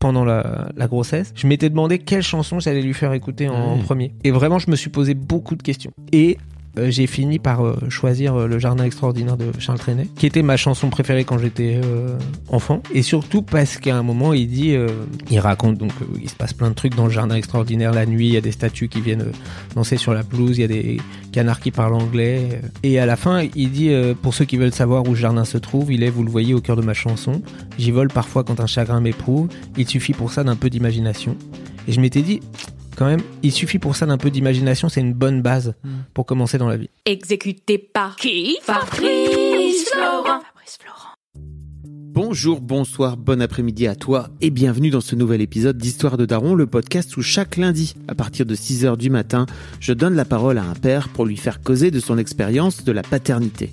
Pendant la, la grossesse, je m'étais demandé quelle chanson j'allais lui faire écouter en Ouais. premier. Et vraiment, je me suis posé beaucoup de questions. Et j'ai fini par euh, choisir euh, Le Jardin extraordinaire de Charles Trenet, qui était ma chanson préférée quand j'étais euh, enfant. Et surtout parce qu'à un moment, il dit, euh, il raconte donc euh, il se passe plein de trucs dans le Jardin extraordinaire la nuit. Il y a des statues qui viennent euh, danser sur la pelouse, il y a des canards qui parlent anglais. euh. Et à la fin, il dit, euh, pour ceux qui veulent savoir où le jardin se trouve, il est, vous le voyez, au cœur de ma chanson. J'y vole parfois quand un chagrin m'éprouve. Il suffit pour ça d'un peu d'imagination. Et je m'étais dit, quand même, il suffit pour ça d'un peu d'imagination, c'est une bonne base pour commencer dans la vie. Exécuté par qui? Fabrice Florent. Fabrice Florent. Bonjour, bonsoir, bon après-midi à toi et bienvenue dans ce nouvel épisode d'Histoire de Daron, le podcast où chaque lundi, à partir de 6h du matin, je donne la parole à un père pour lui faire causer de son expérience de la paternité.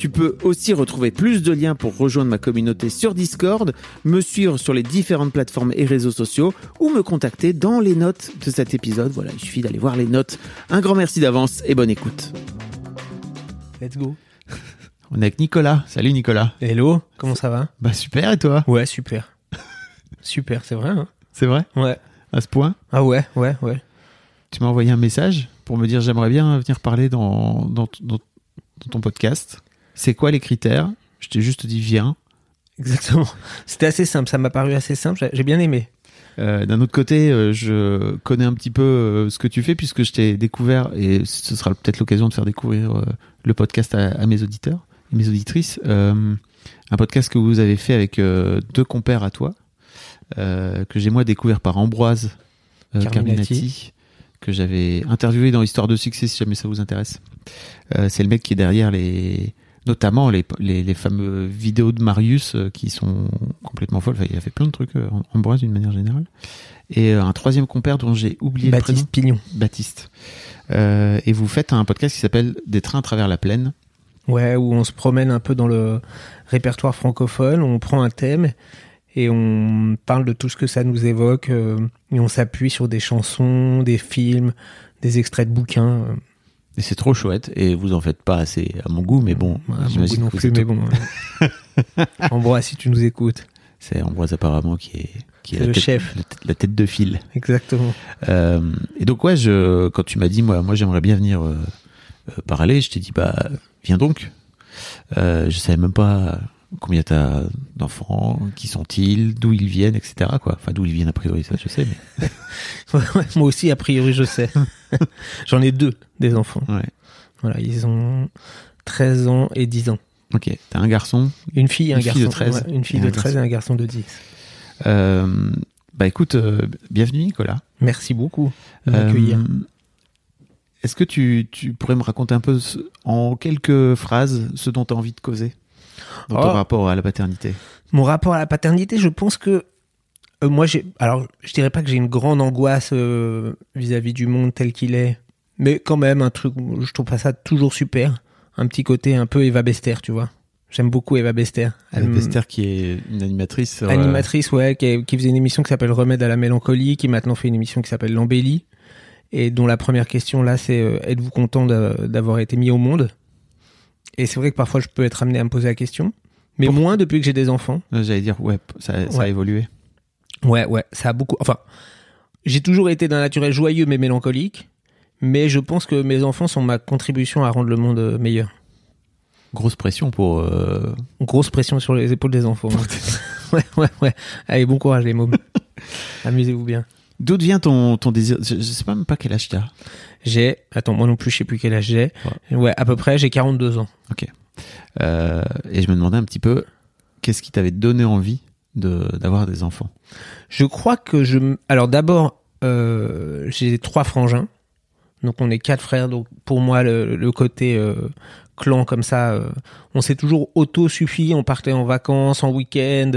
Tu peux aussi retrouver plus de liens pour rejoindre ma communauté sur Discord, me suivre sur les différentes plateformes et réseaux sociaux ou me contacter dans les notes de cet épisode. Voilà, il suffit d'aller voir les notes. Un grand merci d'avance et bonne écoute. Let's go. On est avec Nicolas. Salut Nicolas. Hello, comment ça va? Bah super et toi? Ouais, super. super, c'est vrai. Hein? C'est vrai? Ouais. À ce point? Ah ouais, ouais, ouais. Tu m'as envoyé un message pour me dire j'aimerais bien venir parler dans, dans, dans- dans ton podcast. C'est quoi les critères? Je t'ai juste dit viens. Exactement. C'était assez simple, ça m'a paru assez simple, j'ai- bien aimé. Euh, D'un autre côté, euh, je connais un petit peu euh, ce que tu fais puisque je t'ai découvert et ce sera peut-être l'occasion de faire découvrir le podcast à, à mes auditeurs et mes auditrices. Un podcast que vous avez fait avec deux compères à toi, que j'ai moi découvert par Ambroise Carminati. Carminati, que j'avais interviewé dans Histoire de succès si jamais ça vous intéresse. C'est le mec qui est derrière les notamment les, les, les fameux vidéos de Marius euh, qui sont complètement folles. Enfin, il a fait plein de trucs, euh, Ambroise d'une manière générale. Et euh, un troisième compère dont j'ai oublié Baptiste Pignon. le prénom, Baptiste. Euh, et vous faites un podcast qui s'appelle Des trains à travers la plaine. Ouais, où on se promène un peu dans le répertoire francophone, on prend un thème et on parle de tout ce que ça nous évoque euh, et on s'appuie sur des chansons, des films, des extraits de bouquins. euh. Et c'est trop chouette. Et vous en faites pas assez à mon goût, mais bon, à mon goût non plus, mais bon. euh. Ambroise, si tu nous écoutes. C'est Ambroise apparemment qui est, qui est la, le tête, chef. la tête- la tête de file. Exactement. Euh, et donc ouais, je, quand tu m'as dit moi, moi j'aimerais bien venir euh, euh, parler, je t'ai dit bah viens donc. Je savais même pas combien t'as d'enfants, qui sont-ils, d'où ils viennent, etc. Quoi. Enfin d'où ils viennent a priori, ça je sais. Mais moi aussi, a priori, je sais. J'en ai deux, des enfants. ouais. Voilà, ils ont 13 ans et 10 ans. Ok. T'as un garçon. Une fille et un Une fille garçon. de 13. Ouais, une fille de un 13 et un garçon de 10. Euh, bah écoute, euh, bienvenue Nicolas. Merci beaucoup de Euh. Est-ce que tu, tu pourrais me raconter un peu ce- en quelques phrases ce dont tu as envie de causer? Dans ton Oh. rapport à la paternité Mon rapport à la paternité, je pense que euh, moi, j'ai. Alors, je dirais pas que j'ai une grande angoisse euh, vis-à-vis du monde tel qu'il est, mais quand même, un truc, je trouve pas ça toujours super. Un petit côté un peu Eva Bester, tu vois. J'aime beaucoup Eva Bester. Me- Pester qui est une animatrice. sur, euh, animatrice, ouais, qui, est- qui faisait une émission qui s'appelle Remède à la mélancolie, qui maintenant fait une émission qui s'appelle L'embellie, et dont la première question là, c'est êtes-vous content d'a- d'avoir été mis au monde? Et c'est vrai que parfois je peux être amené à me poser la question, mais Pour- moins depuis que j'ai des enfants. euh, J'allais dire, ouais, ça, ça a évolué. Ouais, ouais, ça a beaucoup. Enfin, j'ai toujours été d'un naturel joyeux mais mélancolique, mais je pense que mes enfants sont ma contribution à rendre le monde euh, meilleur. Grosse pression pour. euh, Grosse pression sur les épaules des enfants. hein. ouais, ouais, ouais. Allez, bon courage les mômes. Amusez-vous bien. D'où vient ton, ton désir? Je, je sais même pas quel âge t'as. J'ai, attends, moi non plus, je sais plus quel âge j'ai. Ouais, à peu près, j'ai 42 ans. Euh, et je me demandais un petit peu, qu'est-ce qui t'avait donné envie de d'avoir des enfants? Je crois que je. Alors d'abord, euh, j'ai trois frangins. Donc on est quatre frères. Donc pour moi, le, le côté euh, clan comme ça, euh, on s'est toujours auto-suffi. On partait en vacances, en week-end.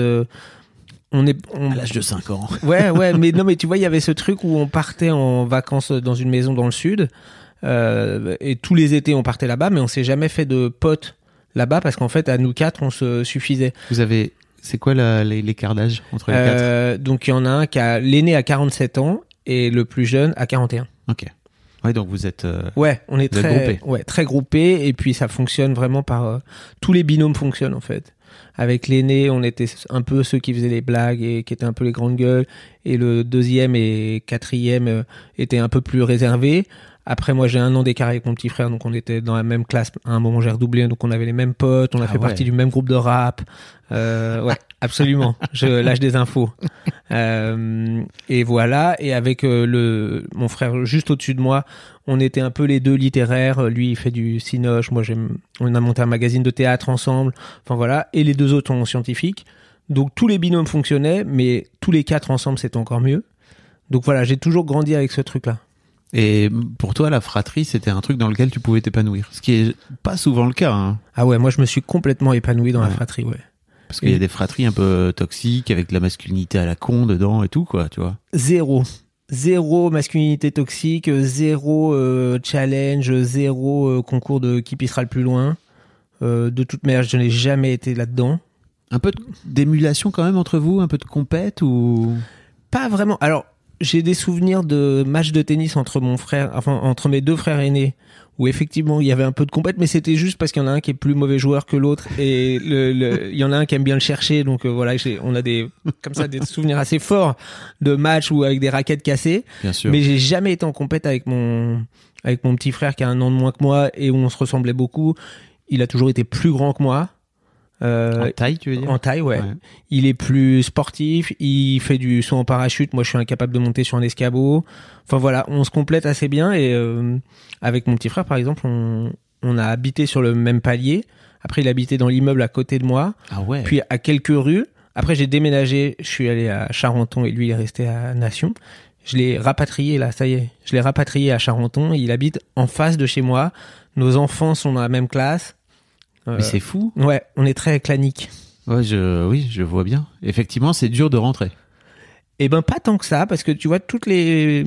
On est. On... À l'âge de 5 ans. Ouais, ouais, mais non, mais tu vois, il y avait ce truc où on partait en vacances dans une maison dans le sud. euh, et tous les étés, on partait là-bas, mais on s'est jamais fait de potes là-bas parce qu'en fait, à nous quatre, on se suffisait. Vous avez, c'est quoi l'écart d'âge entre les quatre? Euh, donc il y en a un qui a l'aîné à 47 ans et le plus jeune à 41. Ok. Ouais, donc vous êtes. euh, Ouais, on est très groupés. ouais, très groupés et puis ça fonctionne vraiment par tous les binômes fonctionnent en fait. Avec l'aîné, on était un peu ceux qui faisaient les blagues et qui étaient un peu les grandes gueules et le deuxième et quatrième euh, étaient un peu plus réservés. Après moi j'ai un an d'écart avec mon petit frère donc on était dans la même classe. À un moment j'ai redoublé donc on avait les mêmes potes, on a Ah fait ouais. partie du même groupe de rap. Euh, ouais, absolument. Je lâche des infos. Euh, et voilà. Et avec euh, le mon frère juste au-dessus de moi, on était un peu les deux littéraires. Lui, il fait du cinoche. Moi, j'aime. On a monté un magazine de théâtre ensemble. Enfin voilà. Et les deux autres sont scientifiques. Donc tous les binômes fonctionnaient, mais tous les quatre ensemble, c'était encore mieux. Donc voilà, j'ai toujours grandi avec ce truc-là. Et pour toi, la fratrie, c'était un truc dans lequel tu pouvais t'épanouir. Ce qui est pas souvent le cas, hein. Ah ouais, moi je me suis complètement épanoui dans la fratrie, ouais. Parce qu'il y a des fratries un peu toxiques, avec de la masculinité à la con dedans et tout, quoi, tu vois. Zéro. Zéro masculinité toxique, zéro euh, challenge, zéro euh, concours de qui pissera le plus loin. Euh, de toute manière, je n'ai jamais été là-dedans. Un peu d'émulation quand même entre vous, un peu de compète ou? Pas vraiment. Alors, j'ai des souvenirs de matchs de tennis entre mon frère, enfin entre mes deux frères aînés, où effectivement il y avait un peu de compète, mais c'était juste parce qu'il y en a un qui est plus mauvais joueur que l'autre et le, le- il y en a un qui aime bien le chercher. Donc euh, voilà, j'ai- on a des comme ça des souvenirs assez forts de matchs ou avec des raquettes cassées. Bien sûr. Mais j'ai jamais été en compète avec mon avec mon petit frère qui a un an de moins que moi et où on se ressemblait beaucoup. Il a toujours été plus grand que moi. Euh, en taille, tu veux dire? En taille, ouais. Il est plus sportif, il fait du saut en parachute. Moi, je suis incapable de monter sur un escabeau. Enfin voilà, on se complète assez bien. Et euh, avec mon petit frère, par exemple, on, on a habité sur le même palier. Après, il habitait dans l'immeuble à côté de moi. Ah ouais. Puis à quelques rues. Après, j'ai déménagé. Je suis allé à Charenton et lui, il est resté à Nation. Je l'ai rapatrié là, ça y est. Je l'ai rapatrié à Charenton. Il habite en face de chez moi. Nos enfants sont dans la même classe. Euh, Mais c'est fou. ouais, on est très clanique. Ouais, je, oui, je vois bien. Effectivement, c'est dur de rentrer. Eh ben pas tant que ça, parce que tu vois toutes les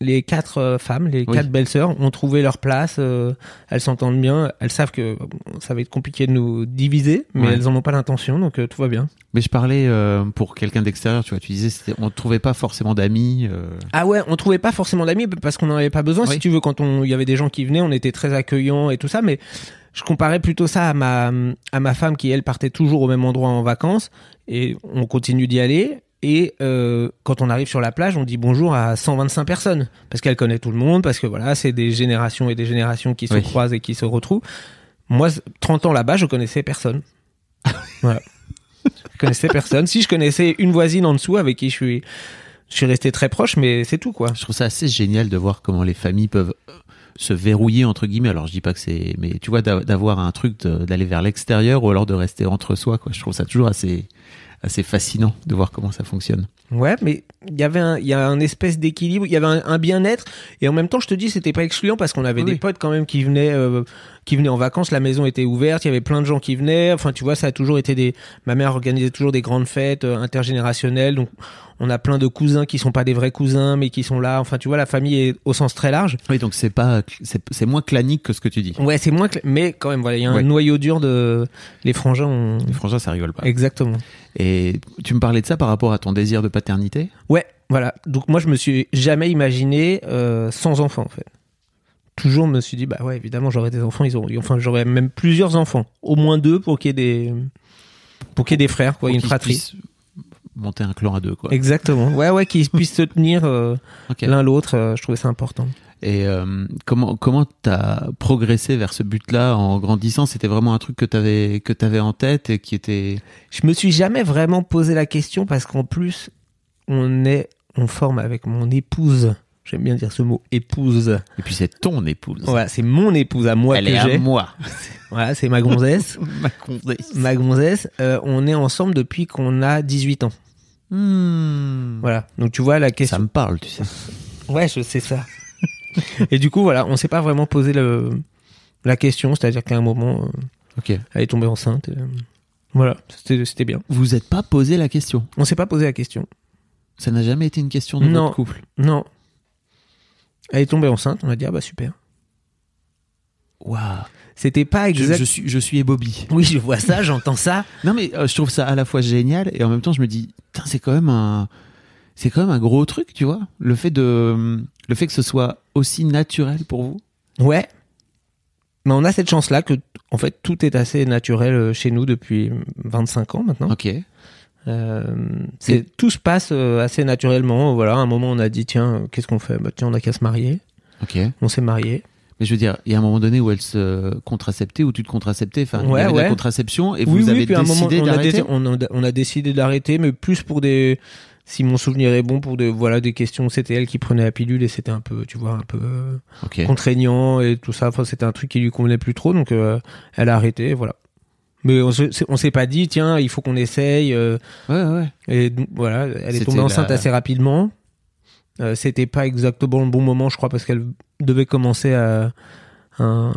les quatre euh, femmes, les Oui. quatre belles sœurs ont trouvé leur place. euh, elles s'entendent bien. Elles savent que bon, ça va être compliqué de nous diviser, mais Ouais. elles en ont pas l'intention, donc euh, tout va bien. Mais je parlais pour quelqu'un d'extérieur, tu vois, tu disais, on ne trouvait pas forcément d'amis. Ah ouais, on trouvait pas forcément d'amis parce qu'on n'en avait pas besoin. Oui. Si tu veux, quand on il y avait des gens qui venaient, on était très accueillants et tout ça, mais je comparais plutôt ça à ma à ma femme qui elle partait toujours au même endroit en vacances et on continue d'y aller. Et euh, quand on arrive sur la plage, on dit bonjour à 125 personnes parce qu'elle connaît tout le monde, parce que voilà, c'est des générations et des générations qui se Oui. croisent et qui se retrouvent. Moi, 30 ans là-bas, je connaissais personne. voilà. Je connaissais personne. Si je connaissais une voisine en dessous avec qui je suis, je suis resté très proche, mais c'est tout quoi. Je trouve ça assez génial de voir comment les familles peuvent se verrouiller entre guillemets. Alors je dis pas que c'est, mais tu vois d'a- d'avoir un truc d'aller vers l'extérieur ou alors de rester entre soi. Quoi. Je trouve ça toujours assez assez fascinant de voir comment ça fonctionne. Ouais, mais il y avait un, il y a un espèce d'équilibre, il y avait un, un bien-être, et en même temps, je te dis, c'était pas excluant parce qu'on avait Oui. des potes quand même qui venaient, euh, qui venaient en vacances, la maison était ouverte, il y avait plein de gens qui venaient. Enfin, tu vois, ça a toujours été des. Ma mère organisait toujours des grandes fêtes euh, intergénérationnelles, donc on a plein de cousins qui sont pas des vrais cousins, mais qui sont là. Enfin, tu vois, la famille est au sens très large. Oui, donc c'est pas, c'est c'est moins clanique que ce que tu dis. Ouais, c'est moins, mais quand même, voilà, il y a un Ouais. noyau dur de les frangins. ont- Les frangins, ça rigole pas. Exactement. Et tu me parlais de ça par rapport à ton désir de paternité? Ouais, voilà. Donc moi, je me suis jamais imaginé euh, sans enfant, en fait. Toujours me suis dit, bah ouais, évidemment, j'aurais des enfants. Ils ont, enfin, j'aurais même plusieurs enfants, au moins deux pour qu'il y ait des, pour qu'il y ait des frères, quoi, Pour une fratrie. Monter un clan à deux, quoi. Exactement. Ouais, ouais, qu'ils puissent se tenir euh, l'un l'autre. euh, je trouvais ça important. Et comment comment t'as progressé vers ce but-là en grandissant? C'était vraiment un truc que t'avais que t'avais en tête et qui était Je me suis jamais vraiment posé la question parce qu'en plus, on est on forme avec mon épouse. J'aime bien dire ce mot épouse. Et puis c'est ton épouse. Voilà, c'est mon épouse à moi Elle que est à moi. Voilà, c'est ma gonzesse. Ma gonzesse. ma gonzesse. Euh, on est ensemble depuis qu'on a 18 ans. Hmm. Voilà. Donc tu vois la question. Ça me parle, tu sais. Ouais, je sais ça. Et du coup, voilà, on s'est pas vraiment posé le, la question, c'est-à-dire qu'à un moment, euh, Ok. elle est tombée enceinte. et, euh, voilà, c'était bien. Vous êtes pas posé la question. On s'est pas posé la question. Ça n'a jamais été une question de Non. votre couple. Non. Elle est tombée enceinte, on a dit, ah bah super. Waouh. C'était pas exact. je suis, je suis ébobie. Oui, je vois ça, j'entends ça. Non mais euh, je trouve ça à la fois génial et en même temps je me dis, c'est quand même un, c'est quand même un gros truc, tu vois. Le fait de, le fait que ce soit aussi naturel pour vous. Ouais. Mais on a cette chance-là que, en fait, tout est assez naturel euh, chez nous depuis 25 ans maintenant. Ok. Euh, c'est, tout se passe euh, assez naturellement. Voilà, à un moment, on a dit, tiens, euh, qu'est-ce qu'on fait? Bah, tiens, on a qu'à se marier. Ok. On s'est marié. Mais je veux dire, il y a un moment donné où elle se contraceptait ou tu te contraceptais. Enfin, il Ouais, y avait ouais. la contraception et oui, vous oui, avez puis à un moment, décidé on a, d'arrêter. décidé- on, a, on a décidé d'arrêter, mais plus pour des, si mon souvenir est bon, pour des, voilà, des questions. C'était elle qui prenait la pilule et c'était un peu, tu vois, un peu contraignant et tout ça. Enfin, c'était un truc qui lui convenait plus trop, donc euh, elle a arrêté, voilà. Mais on on s'est pas dit, tiens, il faut qu'on essaye. euh, Ouais, ouais. et donc, voilà, elle est tombée enceinte la- assez rapidement. Euh, c'était pas exactement le bon moment, je crois, parce qu'elle devait commencer à un,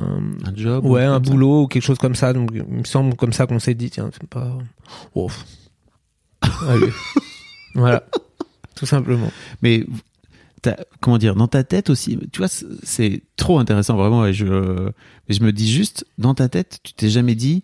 Un job. ouais, ou un ça. boulot ou quelque chose comme ça. Donc, il me semble comme ça qu'on s'est dit, tiens, c'est pas. Oh. Allez. voilà. Tout simplement. Mais comment dire, dans ta tête aussi, tu vois, c'est- trop intéressant vraiment. Et je, mais je me dis juste, dans ta tête, tu t'es jamais dit,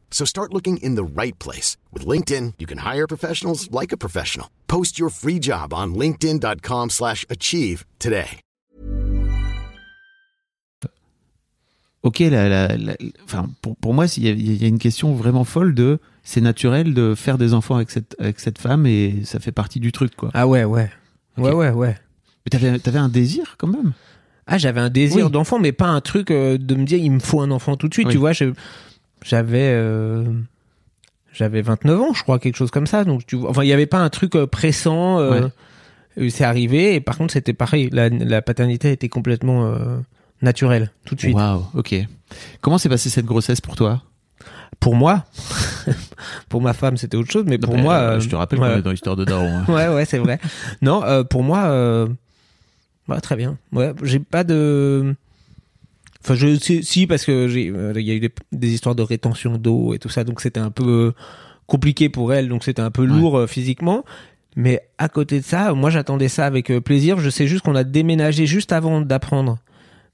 So start looking in the right place. With LinkedIn, you can hire professionals like a professional. Post your free job on linkedin.com slash achieve today. ok, la, la, la- enfin, pour, pour moi, il y, y a une question vraiment folle de, c'est naturel de faire des enfants avec cette, avec cette femme et ça fait partie du truc, quoi. Ah ouais, ouais. Ok. Ouais, ouais, ouais. Mais t'avais, t'avais un désir quand même? Ah, j'avais un désir Oui. d'enfant, mais pas un truc euh, de me dire il me faut un enfant tout de suite. Oui. Tu vois, je- j'avais euh, j'avais 29 ans, je crois, quelque chose comme ça. Donc, tu vois, enfin, il n'y avait pas un truc euh, pressant. euh, C'est arrivé, et par contre, c'était pareil. La, la paternité était complètement euh, naturelle, tout de suite. Waouh, ok. Comment s'est passée cette grossesse pour toi? Pour moi, pour ma femme, c'était autre chose, mais pour moi, euh, je te rappelle ouais. qu'on est dans l'histoire de Daron. hein. ouais, ouais, c'est vrai. non, pour moi, très bien. Ouais, j'ai pas de. Enfin, je si, si, parce que euh, il y a eu des, des histoires de rétention d'eau et tout ça, donc c'était un peu euh, compliqué pour elle, donc c'était un peu lourd euh, physiquement. Mais à côté de ça, moi j'attendais ça avec plaisir. Je sais juste qu'on a déménagé juste avant d'apprendre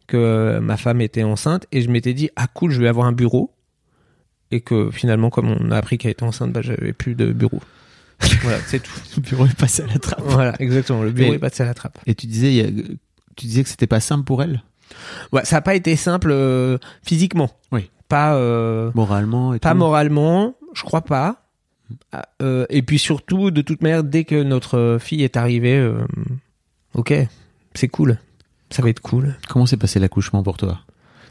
que ma femme était enceinte et je m'étais dit ah cool, je vais avoir un bureau. Et que finalement, comme on a appris qu'elle était enceinte, bah, j'avais plus de bureau. voilà, c'est tout. Le bureau est passé à la trappe. Voilà, exactement. Le bureau est passé à la trappe. Et tu disais, tu disais que c'était pas simple pour elle? Ouais, ça n'a pas été simple euh, physiquement. Oui. Pas, euh, Moralement et pas tout moralement, je crois pas. Ah, euh, et puis surtout, de toute manière, dès que notre fille est arrivée, ok, c'est cool. Ça va être cool. Comment s'est passé l'accouchement pour toi?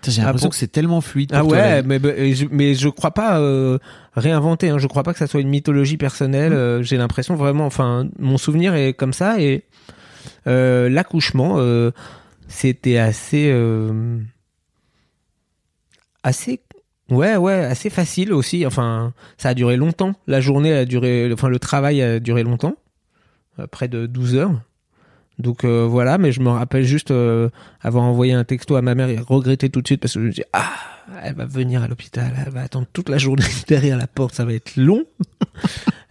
J'ai Ah, l'impression pour- que c'est tellement fluide pour Ah toi. ouais, mais, mais je, mais je crois pas euh, réinventer. Hein. Je crois pas que ça soit une mythologie personnelle. Euh, J'ai l'impression vraiment, enfin, mon souvenir est comme ça. Et euh, l'accouchement, c'était assez, euh, assez, ouais, ouais, assez facile aussi. Enfin, ça a duré longtemps. La journée a duré, enfin, le travail a duré longtemps, euh, près de 12 heures. Donc euh, voilà, mais je me rappelle juste avoir envoyé un texto à ma mère et regretter tout de suite parce que je me dis ah elle va venir à l'hôpital, elle va attendre toute la journée derrière la porte, ça va être long.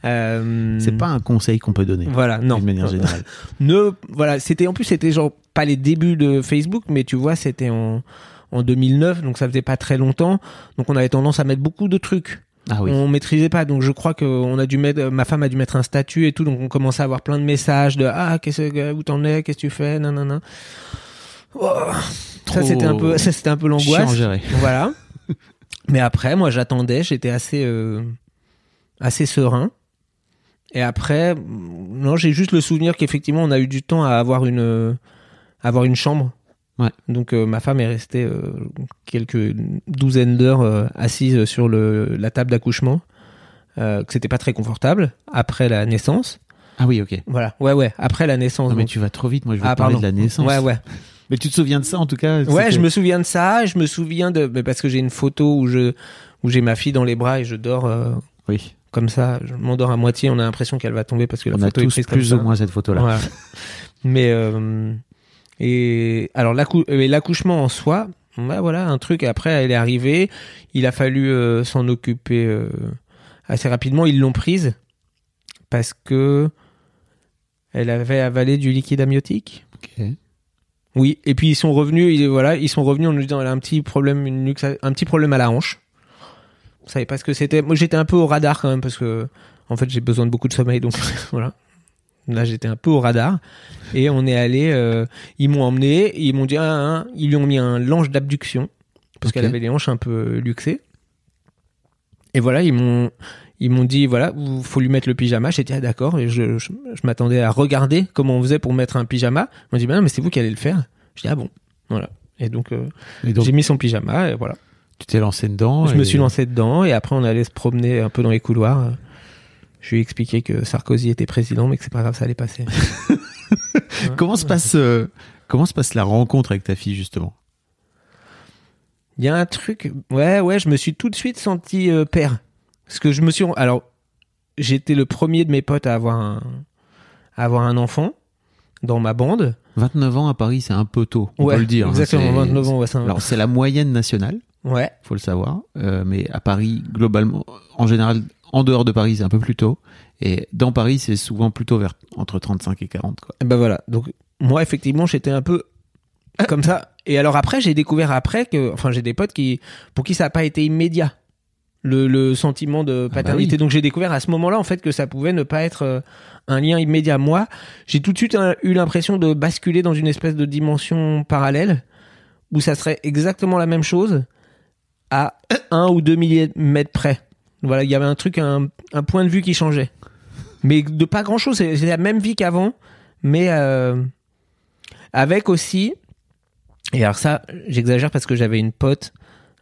Euh, C'est pas un conseil qu'on peut donner. voilà non D'une manière générale. ne voilà c'était en plus c'était genre pas les débuts de Facebook mais tu vois c'était en en 2009 donc ça faisait pas très longtemps donc on avait tendance à mettre beaucoup de trucs Ah oui. on maîtrisait pas donc je crois que on a dû mettre ma femme a dû mettre un statut et tout donc on commençait à avoir plein de messages de ah qu'est-ce que où t'en es qu'est-ce que tu fais nanana Oh. Ça, c'était un peu, ça, c'était un peu l'angoisse. Voilà. Mais après, moi, j'attendais, j'étais assez, euh, assez serein. Et après, non, j'ai juste le souvenir qu'effectivement, on a eu du temps à avoir une, avoir une chambre. Ouais. Donc, euh, ma femme est restée euh, quelques douzaines d'heures euh, assise sur le, la table d'accouchement, que c'était pas très confortable après la naissance. Ah oui, ok. Voilà. Ouais, ouais. Après la naissance. Non, mais donc- tu vas trop vite. Moi, je veux Ah, parler pardon. de la naissance. Ouais, ouais. Mais tu te souviens de ça, en tout cas? Ouais, je me souviens de ça. Je me souviens de mais parce que j'ai une photo où je où j'ai ma fille dans les bras et je dors Oui. Comme ça. Je m'endors à moitié. On a l'impression qu'elle va tomber parce que la On a photo est prise comme plus ça. ou moins cette photo-là. Voilà. Mais euh, et alors euh, l'accouchement en soi, ouais, voilà un truc. Après, elle est arrivée. Il a fallu euh, s'en occuper euh, assez rapidement. Ils l'ont prise parce que elle avait avalé du liquide amniotique. Ok. Oui, et puis ils sont revenus, ils, voilà, ils sont revenus en nous disant elle a un petit problème, une un petit problème à la hanche. On savait pas ce que c'était. Moi, j'étais un peu au radar quand même parce que, en fait, j'ai besoin de beaucoup de sommeil, donc voilà. Là, j'étais un peu au radar et on est allé. euh, ils m'ont emmené, ils m'ont dit, ah, ah, ils lui ont mis un lange d'abduction parce qu'elle avait les hanches un peu luxées. Et voilà, ils m'ont, ils m'ont dit, voilà, il faut lui mettre le pyjama. J'étais ah, d'accord et je, je, je m'attendais à regarder comment on faisait pour mettre un pyjama. Ils m'ont dit, bah non, mais c'est vous qui allez le faire. Je dis ah bon, voilà. Et donc, euh, Et donc, j'ai mis son pyjama et voilà. Tu t'es lancé dedans. Je et- me suis lancé dedans et après on allait se promener un peu dans les couloirs. Je lui ai expliqué que Sarkozy était président, mais que c'est pas grave, ça allait passer. Comment se passe, euh, comment se passe la rencontre avec ta fille, justement? Il y a un truc, ouais, ouais, je me suis tout de suite senti euh, père. Parce que je me suis, alors, j'étais le premier de mes potes à avoir un, à avoir un enfant dans ma bande. 29 ans à Paris, c'est un peu tôt, on ouais, peut le dire. hein. Exactement, C'est- 29 ans, ouais, un- Alors, c'est la moyenne nationale, ouais. faut le savoir. Euh, mais à Paris, globalement, en général, en dehors de Paris, c'est un peu plus tôt. Et dans Paris, c'est souvent plutôt vers entre 35 et 40. Quoi. Et ben voilà. Donc moi effectivement j'étais un peu comme ça. Et alors après j'ai découvert après que, enfin j'ai des potes qui pour qui ça n'a pas été immédiat le, le sentiment de Ah bah paternité. oui. Donc j'ai découvert à ce moment-là en fait que ça pouvait ne pas être euh, un lien immédiat. Moi j'ai tout de suite euh, eu l'impression de basculer dans une espèce de dimension parallèle où ça serait exactement la même chose un ou deux milliers de mètres près. Voilà, il y avait un truc, un, un point de vue qui changeait. Mais de pas grand chose, c'est la même vie qu'avant, mais euh, avec aussi. Et alors ça, j'exagère parce que j'avais une pote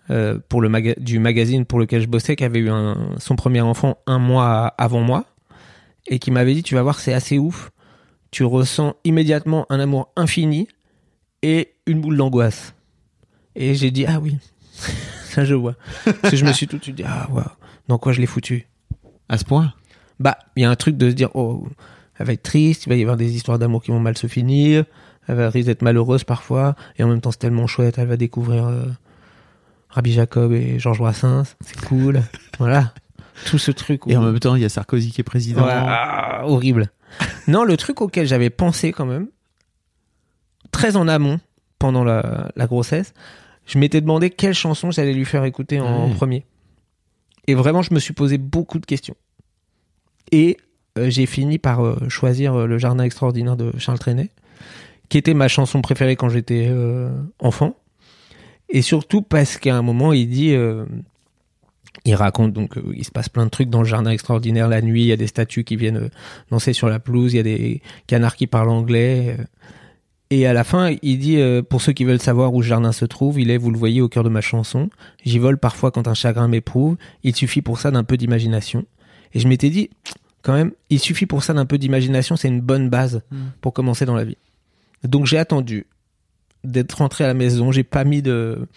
euh, pour le du magazine pour lequel je bossais qui avait eu son premier enfant un mois avant moi et qui m'avait dit tu vas voir c'est assez ouf, tu ressens immédiatement un amour infini et une boule d'angoisse. Et j'ai dit ah oui, ça je vois. Parce que je me suis tout de suite dit ah waouh, dans quoi je l'ai foutu? À ce point? Bah, il y a un truc de se dire, oh, elle va être triste, il va y avoir des histoires d'amour qui vont mal se finir, elle va risquer d'être malheureuse parfois, et en même temps c'est tellement chouette, elle va découvrir euh, Rabbi Jacob et Georges Brassens, c'est cool, voilà, tout ce truc. où- Et en même temps, il y a Sarkozy qui est président. Ouais, ah, horrible. non, le truc auquel j'avais pensé quand même, très en amont, pendant la, la grossesse, je m'étais demandé quelle chanson j'allais lui faire écouter en premier. Et vraiment, je me suis posé beaucoup de questions. Et euh, j'ai fini par euh, choisir euh, Le Jardin extraordinaire de Charles Trenet, qui était ma chanson préférée quand j'étais enfant. Et surtout parce qu'à un moment, il dit... il raconte donc il se passe plein de trucs dans le jardin extraordinaire la nuit, il y a des statues qui viennent danser sur la pelouse, il y a des canards qui parlent anglais. Et à la fin, il dit euh, pour ceux qui veulent savoir où le jardin se trouve, il est, vous le voyez, au cœur de ma chanson. J'y vole parfois quand un chagrin m'éprouve. Il suffit pour ça d'un peu d'imagination. Et je m'étais dit, quand même, il suffit pour ça d'un peu d'imagination, c'est une bonne base Mm. pour commencer dans la vie. Donc j'ai attendu d'être rentré à la maison, j'ai pas mis de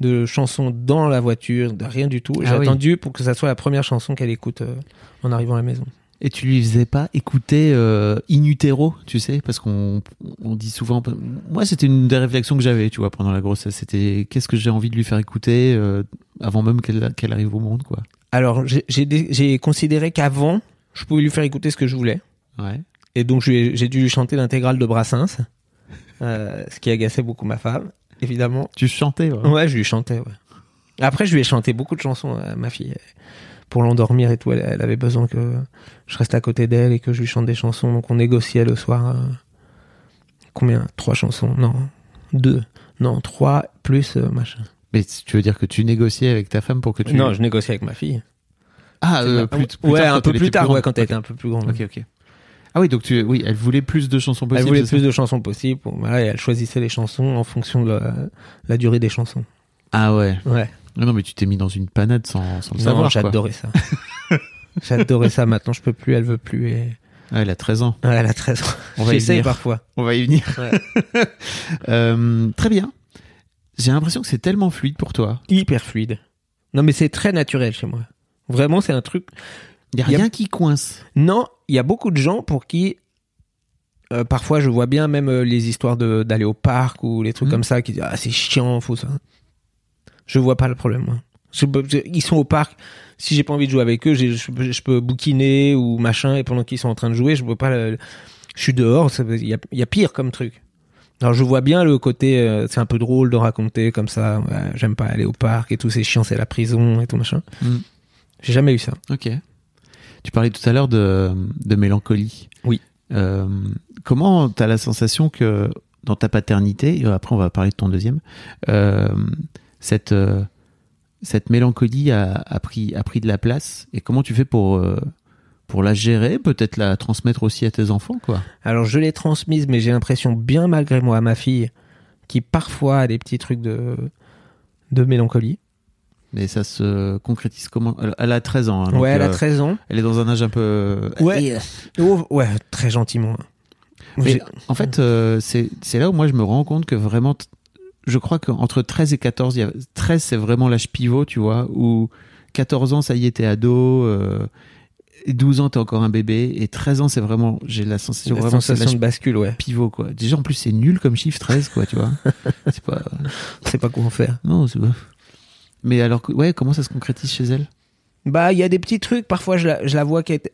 de chansons dans la voiture, de rien du tout. J'ai Ah oui. attendu pour que ça soit la première chanson qu'elle écoute euh, en arrivant à la maison. Et tu lui faisais pas écouter euh, in utero, tu sais, parce qu'on on dit souvent. Moi, c'était une des réflexions que j'avais, tu vois, pendant la grossesse. C'était qu'est-ce que j'ai envie de lui faire écouter euh, avant même qu'elle arrive au monde, quoi. Alors j'ai- j'ai dé- j'ai considéré qu'avant, je pouvais lui faire écouter ce que je voulais. Ouais. Et donc j'ai dû lui chanter l'intégrale de Brassens, euh, ce qui agaçait beaucoup ma femme, évidemment. Tu chantais, ouais. Ouais, je lui chantais, ouais. Après, je lui ai chanté beaucoup de chansons à ma fille. Pour l'endormir et tout, elle, elle avait besoin que je reste à côté d'elle et que je lui chante des chansons. Donc on négociait le soir. euh, combien? Trois chansons Non, deux. Non, trois plus euh, machin. Mais tu veux dire que tu négociais avec ta femme pour que tu. Non, je négociais avec ma fille. Ah, euh, plus, plus ouais, tard, un quand peu elle plus était tard, ouais, quand elle était un peu plus grande. Ok, ok. Ah oui, donc tu, oui, elle voulait plus de chansons possibles. Elle voulait plus ça? de chansons possibles. Bon, voilà, et elle choisissait les chansons en fonction de la, la durée des chansons. Ah ouais. Ouais. Non, mais tu t'es mis dans une panade sans, sans le Non, savoir. j'adorais ça. j'adorais ça. Maintenant, je peux plus. Elle veut plus. Et... Ah, elle a 13 ans. Ouais, elle a 13 ans. On va y J'essaye venir. parfois. On va y venir. Ouais. Euh, très bien. J'ai l'impression que c'est tellement fluide pour toi. Hyper fluide. Non, mais c'est très naturel chez moi. Vraiment, c'est un truc. Il n'y a Y a- rien qui coince. Non, il y a beaucoup de gens pour qui. euh, parfois, je vois bien même euh, les histoires d'aller au parc ou les trucs Mhm. comme ça qui disent Ah, c'est chiant, faut ça. Je vois pas le problème, moi. Je peux- je- ils sont au parc. Si j'ai pas envie de jouer avec eux, je, peux- je peux bouquiner ou machin. Et pendant qu'ils sont en train de jouer, je peux pas. le- Je suis dehors. Il y a, il y a pire comme truc. Alors, je vois bien le côté. euh, c'est un peu drôle de raconter comme ça. ouais, J'aime pas aller au parc et tout. C'est chiant, c'est la prison et tout machin. Mhm. J'ai jamais eu ça. Ok. Tu parlais tout à l'heure de, de mélancolie. Oui. Euh, comment tu as la sensation que dans ta paternité, et après on va parler de ton deuxième, euh, cette, euh, cette mélancolie a, a, pris, a pris de la place et comment tu fais pour, euh, pour la gérer, peut-être la transmettre aussi à tes enfants quoi? Alors je l'ai transmise, mais j'ai l'impression bien malgré moi à ma fille, qui parfois a des petits trucs de, de mélancolie. Mais ça se concrétise comment? Elle, a 13 ans. hein, ouais, elle a euh, 13 ans. elle est dans un âge un peu... Ouais. Oh, ouais, très gentiment. Mais J'ai- en fait, euh, c'est là où moi je me rends compte que vraiment, je crois qu'entre 13 et 14, il y a, 13 c'est vraiment l'âge pivot, tu vois, où 14 ans ça y est, t'es ado, euh, et 12 ans t'es encore un bébé, et 13 ans c'est vraiment, j'ai la sensation la vraiment sensation de bascule, ouais. pivot, quoi. Déjà en plus c'est nul comme chiffre 13, quoi, tu vois. c'est pas, C'est pas quoi en faire. non, c'est pas. Mais alors, ouais, comment ça se concrétise chez elle? Bah, il y a des petits trucs. Parfois, je la, je la vois qui est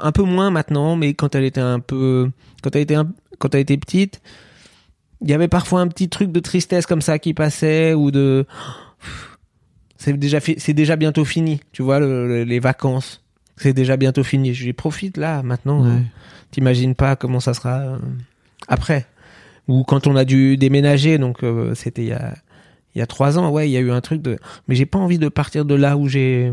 un peu moins maintenant, mais quand elle était un peu, quand elle était un- quand elle était petite, il y avait parfois un petit truc de tristesse comme ça qui passait ou de, c'est déjà, fi- c'est déjà bientôt fini. Tu vois, le- le- les vacances, c'est déjà bientôt fini. Je lui profite là, maintenant. Ouais. hein. T'imagines pas comment ça sera euh, après. Ou quand on a dû déménager, donc euh, c'était il y a, il y a trois ans, ouais, il y a eu un truc de. Mais j'ai pas envie de partir de là où j'ai,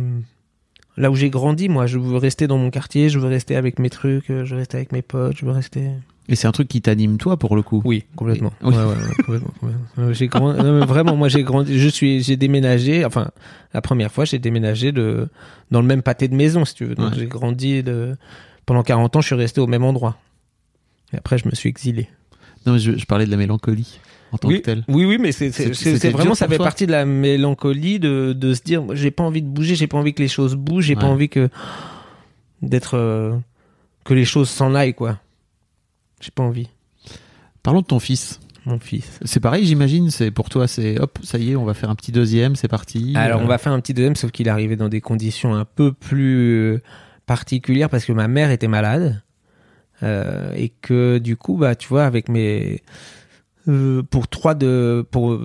là où j'ai grandi. Moi, je veux rester dans mon quartier, je veux rester avec mes trucs, euh, je veux rester avec mes potes, je veux rester. Et c'est un truc qui t'anime toi pour le coup. Oui, complètement. Ouais, ouais, ouais, complètement, complètement. J'ai grand- non, mais vraiment, moi, j'ai grandi. Je suis, j'ai déménagé. Enfin, la première fois, j'ai déménagé de dans le même pâté de maison, si tu veux. Donc, j'ai grandi de pendant 40 ans. Je suis resté au même endroit. Et après, je me suis exilé. Non, mais je, je parlais de la mélancolie en tant oui, que telle. oui, oui, mais c'est vraiment ça fait partie de la mélancolie de de se dire, j'ai pas envie de bouger, j'ai pas envie que les choses bougent, j'ai pas envie que d'être euh, que les choses s'en aillent, quoi. J'ai pas envie, Parlons de ton fils. mon fils. C'est pareil, j'imagine. C'est pour toi, c'est hop, ça y est, on va faire un petit deuxième, c'est parti. Alors, Euh, on va faire un petit deuxième, sauf qu'il est arrivé dans des conditions un peu plus euh, particulières parce que ma mère était malade. Euh, et que du coup, bah, tu vois, avec mes. euh, pour trois de. Pour,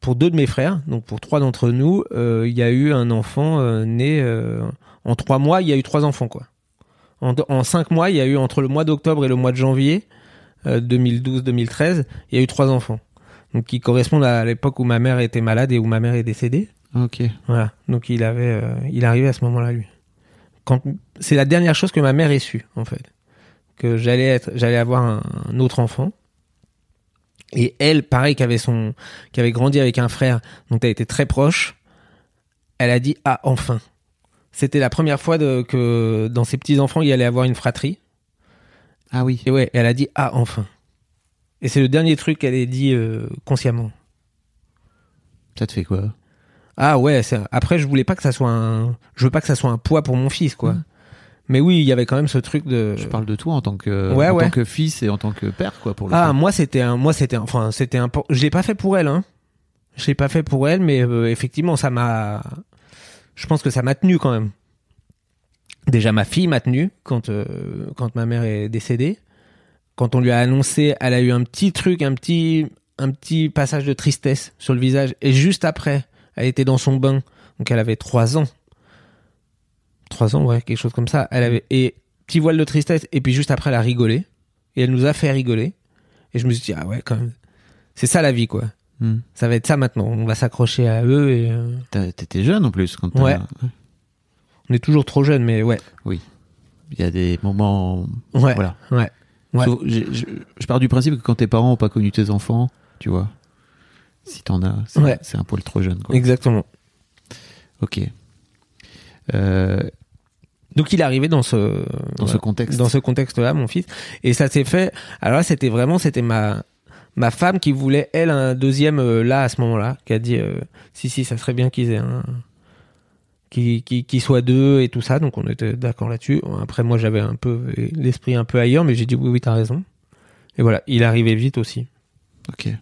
pour deux de mes frères, donc pour trois d'entre nous, euh, il y a eu un enfant euh, né. euh, en trois mois, il y a eu trois enfants, quoi. En, cinq mois, il y a eu entre le mois d'octobre et le mois de janvier euh, 2012-2013, il y a eu trois enfants. Donc qui correspondent à l'époque où ma mère était malade et où ma mère est décédée. Ok. Voilà. Donc il avait, euh, il arrivait à ce moment-là lui. Quand c'est la dernière chose que ma mère ait su en fait, que j'allais être, j'allais avoir un, un autre enfant. Et elle, pareil, qui avait son, qui avait grandi avec un frère, donc elle était très proche. Elle a dit ah enfin. C'était la première fois de, que dans ses petits enfants il allait avoir une fratrie. Ah oui. Et ouais, elle a dit ah enfin. Et c'est le dernier truc qu'elle ait dit euh, consciemment. Ça te fait quoi? Ah ouais, c'est- après je voulais pas que ça soit un je veux pas que ça soit un poids pour mon fils quoi. Mm. Mais oui, il y avait quand même ce truc de Je parle de toi en tant que, Ouais, en ouais. tant que fils et en tant que père, quoi, pour le Ah, coup. moi c'était un moi c'était un- enfin c'était un je l'ai pas fait pour elle hein. Je l'ai pas fait pour elle mais euh, effectivement ça m'a je pense que ça m'a tenu quand même. Déjà ma fille m'a tenu quand euh, quand ma mère est décédée. Quand on lui a annoncé, elle a eu un petit truc, un petit un petit passage de tristesse sur le visage et juste après, elle était dans son bain. Donc elle avait trois ans. Trois ans, ouais, quelque chose comme ça. Elle avait et petit voile de tristesse et puis juste après elle a rigolé et elle nous a fait rigoler. Et je me suis dit ah ouais quand même. C'est ça la vie quoi. Hmm. Ça va être ça maintenant. On va s'accrocher à eux et euh, T'étais jeune en plus quand Ouais. On est toujours trop jeunes, mais ouais. Il y a des moments. Ouais. Voilà. Ouais. Ouais. Je, je pars du principe que quand tes parents ont pas connu tes enfants, tu vois, si t'en as, c'est Ouais. un poil trop jeune. Quoi. Exactement. Ok. Euh, Donc il est arrivé dans ce dans voilà, ce contexte. dans ce contexte-là, mon fils, et ça s'est fait. Alors là, c'était vraiment, c'était ma ma femme qui voulait elle un deuxième euh, là à ce moment-là, qui a dit euh, si si, ça serait bien qu'ils aient un qui qui qui soit deux et tout ça. Donc on était d'accord là-dessus. Après moi, j'avais un peu l'esprit un peu ailleurs, mais j'ai dit oui oui, t'as raison. Et voilà, il arrivait vite aussi. Ok. Et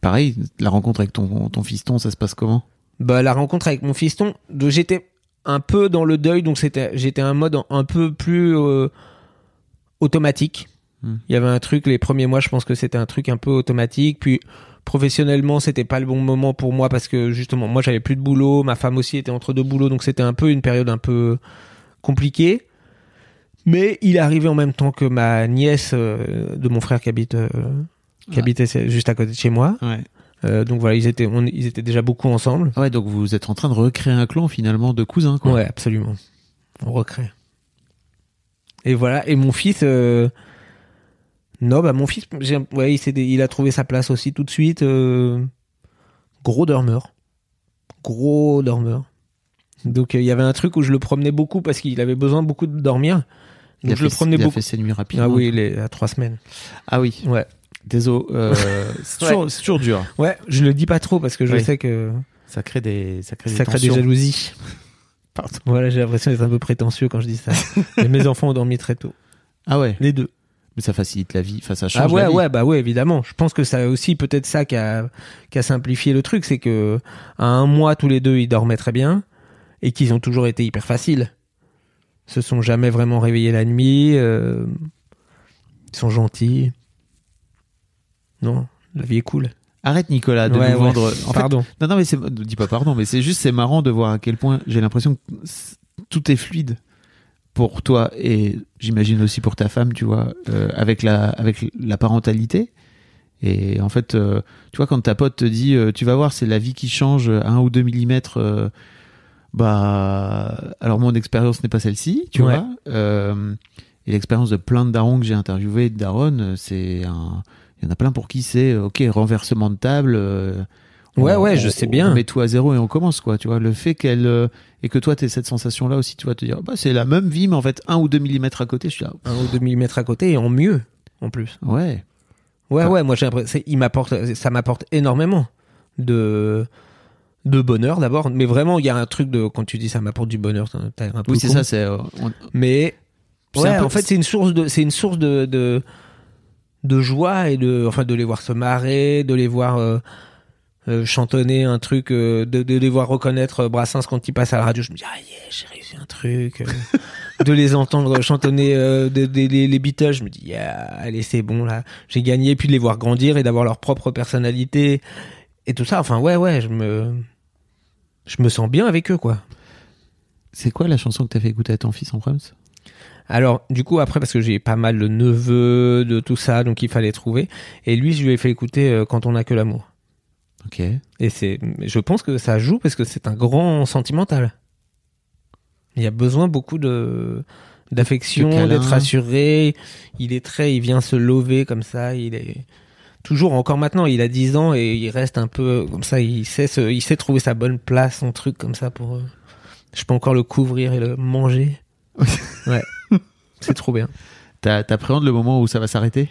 pareil, la rencontre avec ton, ton fiston, ça se passe comment? Bah la rencontre avec mon fiston, j'étais un peu dans le deuil, donc c'était j'étais un mode un, un peu plus euh, automatique. Hmm. Il y avait un truc les premiers mois, je pense que c'était un truc un peu automatique. Puis professionnellement, c'était pas le bon moment pour moi parce que justement, moi j'avais plus de boulot, ma femme aussi était entre deux boulots, donc c'était un peu une période un peu compliquée. Mais il arrivé en même temps que ma nièce euh, de mon frère qui habite euh, qui habitait juste à côté de chez moi. Ouais. Euh, donc voilà, ils étaient on- ils étaient déjà beaucoup ensemble. Ouais, donc vous êtes en train de recréer un clan finalement de cousins, quoi. Ouais, absolument. On recrée. Et voilà. Et mon fils. Non, bah mon fils, ouais, il, il a trouvé sa place aussi tout de suite. euh, Gros dormeur, gros dormeur. Donc euh, il y avait un truc où je le promenais beaucoup parce qu'il avait besoin beaucoup de dormir. Il Donc a je le promenais il a beaucoup. fait ses nuits rapidement. Ah oui, il est à trois semaines. Ah oui. Ouais. Désolé. euh, c'est toujours, dur. Ouais, je le dis pas trop parce que je Oui. sais que Ça crée des, ça crée des ça crée des jalousies. Pardon. Voilà, j'ai l'impression d'être un peu prétentieux quand je dis ça. Mais mes enfants ont dormi très tôt. Ah ouais. Les deux. Mais ça facilite la vie. Enfin, ça change Ah ouais, la vie. ouais, bah ouais, évidemment. Je pense que ça aussi peut-être ça qui a, qui a simplifié le truc, c'est que à un mois tous les deux ils dormaient très bien et qu'ils ont toujours été hyper faciles. Se sont jamais vraiment réveillés la nuit. euh, Ils sont gentils. Non, la vie est cool. Arrête Nicolas de Ouais, nous ouais. vendre. En fait, Pardon. non, non, mais c'est, dis pas pardon, mais c'est juste, c'est marrant de voir à quel point j'ai l'impression que tout est fluide pour toi et j'imagine aussi pour ta femme, tu vois, euh, avec la, avec la parentalité. Et en fait, euh, tu vois, quand ta pote te dit, euh, tu vas voir, c'est la vie qui change à un ou deux millimètres, euh, bah, alors mon expérience n'est pas celle-ci, tu Ouais. vois. Euh, et l'expérience de plein de darons que j'ai interviewés, de daronnes, euh, c'est un, il y en a plein pour qui c'est, euh, ok, renversement de table. Euh, Ouais, on- ouais, on- je sais bien. On met tout à zéro et on commence, quoi. Tu vois, le fait qu'elle euh, et que toi, t'aies cette sensation-là aussi, tu vas te dire, bah, c'est la même vie, mais en fait, un ou deux millimètres à côté, je suis là. Un ou deux millimètres à côté et en mieux, en plus. Ouais. Ouais, Enfin- ouais, moi j'ai l'impression, il m'apporte, ça m'apporte énormément de, de bonheur d'abord. Mais vraiment, il y a un truc de, quand tu dis ça m'apporte du bonheur, t'as t'as l'air un peu Oui, c'est ça, c'est. euh, on- Mais, ouais, peu- en fait, c'est une source de, c'est une source de, de, de joie et de, enfin, de les voir se marrer, de les voir, euh, euh, chantonner un truc, euh, de, de les voir reconnaître euh, Brassens quand il passe à la radio. Je me dis, ah, yeah, j'ai réussi un truc. de les entendre chantonner euh, de- de- les, les Beatles, je me dis, yeah, allez, c'est bon, là, j'ai gagné. Puis de les voir grandir et d'avoir leur propre personnalité et tout ça. Enfin, ouais, ouais, je me, je me sens bien avec eux, quoi. C'est quoi la chanson que t'as fait écouter à ton fils en Prums Alors, du coup, après, parce que j'ai pas mal de neveux, de tout ça, donc il fallait trouver. Et lui, je lui ai fait écouter Quand on n'a que l'amour. Ok. Et c'est, je pense que ça joue parce que c'est un grand sentimental. Il y a besoin beaucoup de, d'affection, d'être rassuré. Il est très, il vient se lever comme ça. Il est toujours, encore maintenant, il a 10 ans et il reste un peu comme ça. Il sait se, il sait trouver sa bonne place, son truc comme ça pour, je peux encore le couvrir et le manger. ouais. C'est trop bien. T'as- T'appréhendes le moment où ça va s'arrêter?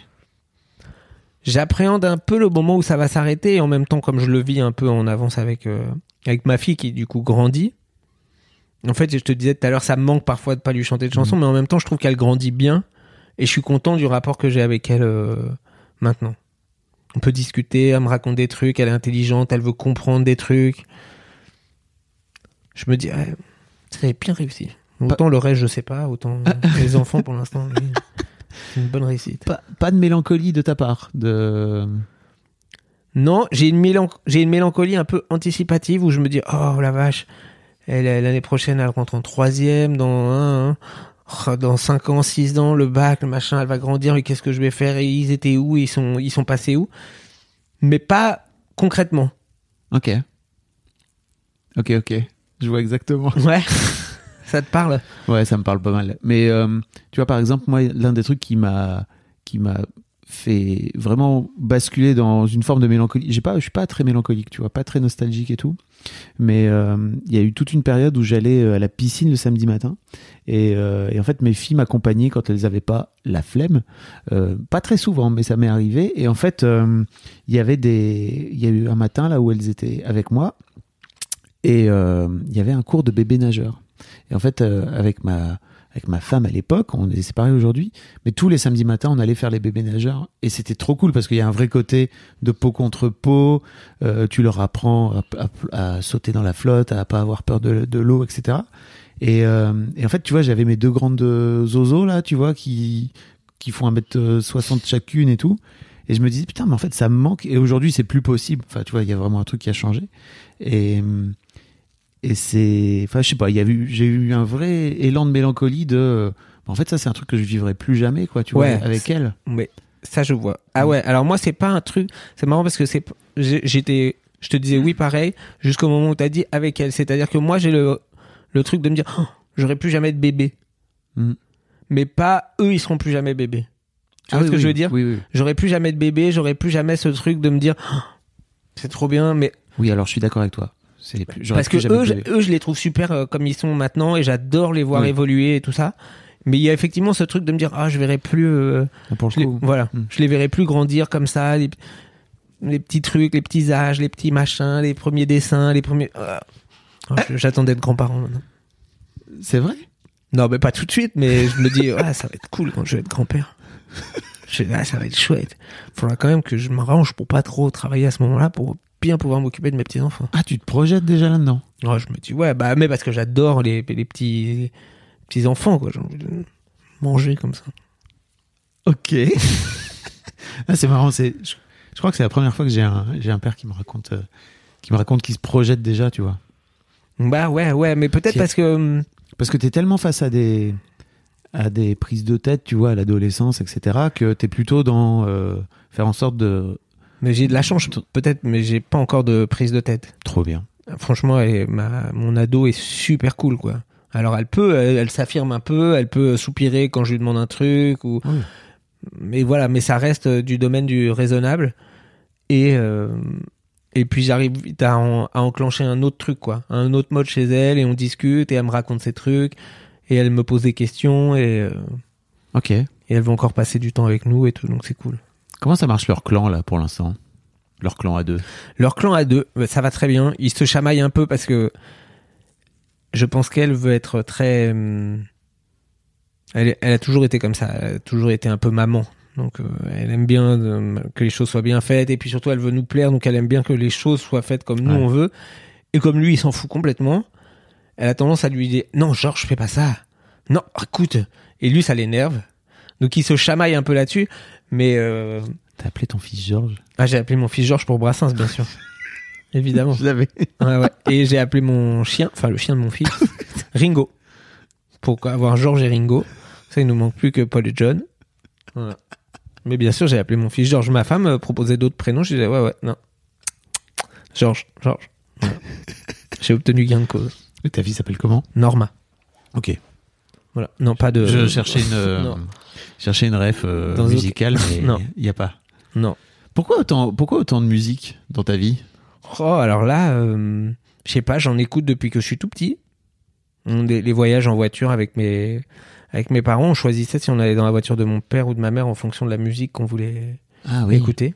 J'appréhende un peu le moment où ça va s'arrêter et en même temps, comme je le vis un peu en avance avec, euh, avec ma fille qui du coup grandit. En fait, je te disais tout à l'heure, ça me manque parfois de pas lui chanter de chansons, mais en même temps, je trouve qu'elle grandit bien et je suis content du rapport que j'ai avec elle euh, maintenant. On peut discuter, elle me raconte des trucs, elle est intelligente, elle veut comprendre des trucs. Je me dis, ouais, c'est bien réussi. Autant le reste, je sais pas, autant les enfants pour l'instant, oui, une bonne réussite. pas, pas de mélancolie de ta part. De... Non, j'ai une, mélan- j'ai une mélancolie un peu anticipative où je me dis oh la vache, l'année prochaine elle rentre en troisième dans un, un, oh, dans cinq ans, six ans le bac, le machin, elle va grandir, mais qu'est-ce que je vais faire? Et ils étaient où, ils sont ils sont passés où, mais pas concrètement. Ok. Ok, ok. Je vois exactement. Ouais. ça te parle? Ouais, ça me parle pas mal. Mais euh, tu vois, par exemple, moi, l'un des trucs qui m'a qui m'a fait vraiment basculer dans une forme de mélancolie. J'ai pas, je suis pas très mélancolique, tu vois, pas très nostalgique et tout. Mais euh, il y a eu toute une période où j'allais euh, à la piscine le samedi matin et, en fait mes filles m'accompagnaient quand elles avaient pas la flemme, pas très souvent, mais ça m'est arrivé. Et en fait, il y avait des, il y a eu un matin là où elles étaient avec moi et il y avait un cours de bébé nageur. Et en fait, euh, avec ma avec ma femme à l'époque, on est séparés aujourd'hui, mais tous les samedis matins, on allait faire les bébés nageurs et c'était trop cool parce qu'il y a un vrai côté de peau contre peau. tu leur apprends à, sauter dans la flotte, à pas avoir peur de, de l'eau, etc. Et, euh, et en fait, tu vois, j'avais mes deux grandes euh, zozos là, tu vois, qui qui font 1m60 chacune et tout. Et je me disais, putain, mais en fait, ça me manque. Et aujourd'hui, c'est plus possible. Enfin, tu vois, il y a vraiment un truc qui a changé. Et, et c'est. Enfin, je sais pas, il y a eu, j'ai eu un vrai élan de mélancolie de. En fait, ça, c'est un truc que je vivrai plus jamais, quoi, tu Ouais. vois, avec elle. Mais ça, je vois. Ah ouais, alors moi, c'est pas un truc. C'est marrant parce que c'est. J'étais. Je te disais oui, pareil, jusqu'au moment où t'as dit avec elle. C'est-à-dire que moi, j'ai le, le truc de me dire, Oh, j'aurais plus jamais de bébé. Mm. Mais pas eux, ils seront plus jamais bébés. Tu Ah vois oui, ce que oui, je veux dire Oui, oui. J'aurais plus jamais de bébé, j'aurais plus jamais ce truc de me dire, Oh, c'est trop bien, mais Oui, alors je suis d'accord avec toi. C'est parce que eux, de je, bébé. eux, je les trouve super euh, comme ils sont maintenant et j'adore les voir Oui. évoluer et tout ça. Mais il y a effectivement ce truc de me dire, ah, je verrai plus. euh, Pour je le les, coup. voilà, Mm. je les verrai plus grandir comme ça, les, les petits trucs, les petits âges, les petits machins, les premiers dessins, les premiers. Ah. Oh, je- J'attends d'être grand-parent maintenant. C'est vrai? Non, mais pas tout de suite, mais je me dis, ah, ça va être cool quand je vais être grand-père. Je ah, ça va être chouette. Faudra quand même que je m'arrange pour pas trop travailler à ce moment-là pour bien pouvoir m'occuper de mes petits-enfants. Ah, tu te projettes déjà là-dedans? Oh, je me dis, ouais, bah, mais parce que j'adore les, les petits, petits enfants, quoi. J'ai envie de manger comme ça. Ok. ah, c'est marrant. C'est, je, je crois que c'est la première fois que j'ai un, j'ai un père qui me raconte, euh, qui me raconte qu'il se projette déjà, tu vois. Bah, ouais, ouais, mais peut-être parce que, hum, Parce que t'es tellement face à des, à des prises de tête, tu vois, à l'adolescence, etc., que t'es plutôt dans euh, faire en sorte de. Mais j'ai de la chance, peut-être, mais j'ai pas encore de prise de tête. Trop bien. Franchement, elle ma, mon ado est super cool, quoi. Alors, elle peut, elle, elle s'affirme un peu, elle peut soupirer quand je lui demande un truc, ou, Oui. mais voilà, mais ça reste euh, du domaine du raisonnable. Et, euh, et puis j'arrive vite à, en- à enclencher un autre truc, quoi. Un autre mode chez elle, et on discute, et elle me raconte ses trucs, et elle me pose des questions, et, euh, Ok. et elle veut encore passer du temps avec nous, et tout, donc c'est cool. Comment ça marche leur clan, là, pour l'instant? Leur clan à deux. Leur clan à deux, bah, ça va très bien. Ils se chamaillent un peu parce que je pense qu'elle veut être très. hum, Elle, a toujours été comme ça. Elle a toujours été un peu maman. Donc euh, elle aime bien euh, que les choses soient bien faites et puis surtout elle veut nous plaire donc elle aime bien que les choses soient faites comme nous Ouais. on veut et comme lui il s'en fout complètement elle a tendance à lui dire non Georges fais pas ça non écoute et lui ça l'énerve donc il se chamaille un peu là-dessus mais euh, T'as appelé ton fils Georges? ah j'ai appelé mon fils Georges pour Brassens bien sûr évidemment Je l'avais. Ouais, ouais. Et j'ai appelé mon chien, enfin le chien de mon fils, Ringo. Pour avoir Georges et Ringo. Ça, il nous manque plus que Paul et John. Voilà. Mais bien sûr, j'ai appelé mon fils Georges. Ma femme euh, proposait d'autres prénoms. Je disais, ouais, ouais, non. Georges, Georges. Voilà. J'ai obtenu gain de cause. Et ta fille s'appelle comment? Norma. Ok. Voilà. Non, pas de. Je cherchais une, euh, Non. Cherchais une ref euh, Dans musicale, mais il n'y a pas. Non. Pourquoi autant, pourquoi autant de musique dans ta vie? Oh, alors là, euh, je sais pas, j'en écoute depuis que je suis tout petit. Les voyages en voiture avec mes, avec mes parents, on choisissait si on allait dans la voiture de mon père ou de ma mère en fonction de la musique qu'on voulait Ah écouter.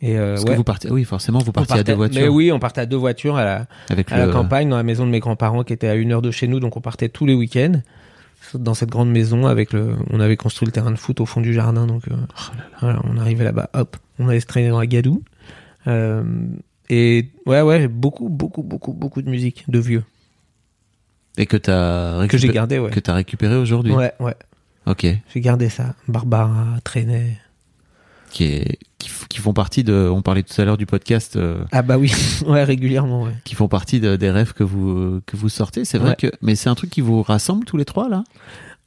Et euh, Parce ouais, que vous partez, oui, forcément, vous partiez à deux voitures. Mais oui, on partait à deux voitures à la, avec à le, la campagne, dans la maison de mes grands-parents qui était à une heure de chez nous, donc on partait tous les week-ends dans cette grande maison avec le, on avait construit le terrain de foot au fond du jardin, donc euh, Oh voilà, on arrivait là-bas, hop, on allait se traîner dans la gadoue. Euh, et ouais, ouais, beaucoup, beaucoup, beaucoup, beaucoup de musique, de vieux, Et que t'as que j'ai récupéré, gardé, ouais. que t'as récupéré aujourd'hui? Ouais, ouais, Ok. j'ai gardé ça. Barbara, Traînait. Qui est, qui, font partie de, on parlait tout à l'heure du podcast, euh, Ah bah oui, ouais, régulièrement, ouais. qui font partie de- des rêves que vous, que vous sortez. C'est vrai Ouais. que, mais c'est un truc qui vous rassemble tous les trois, là?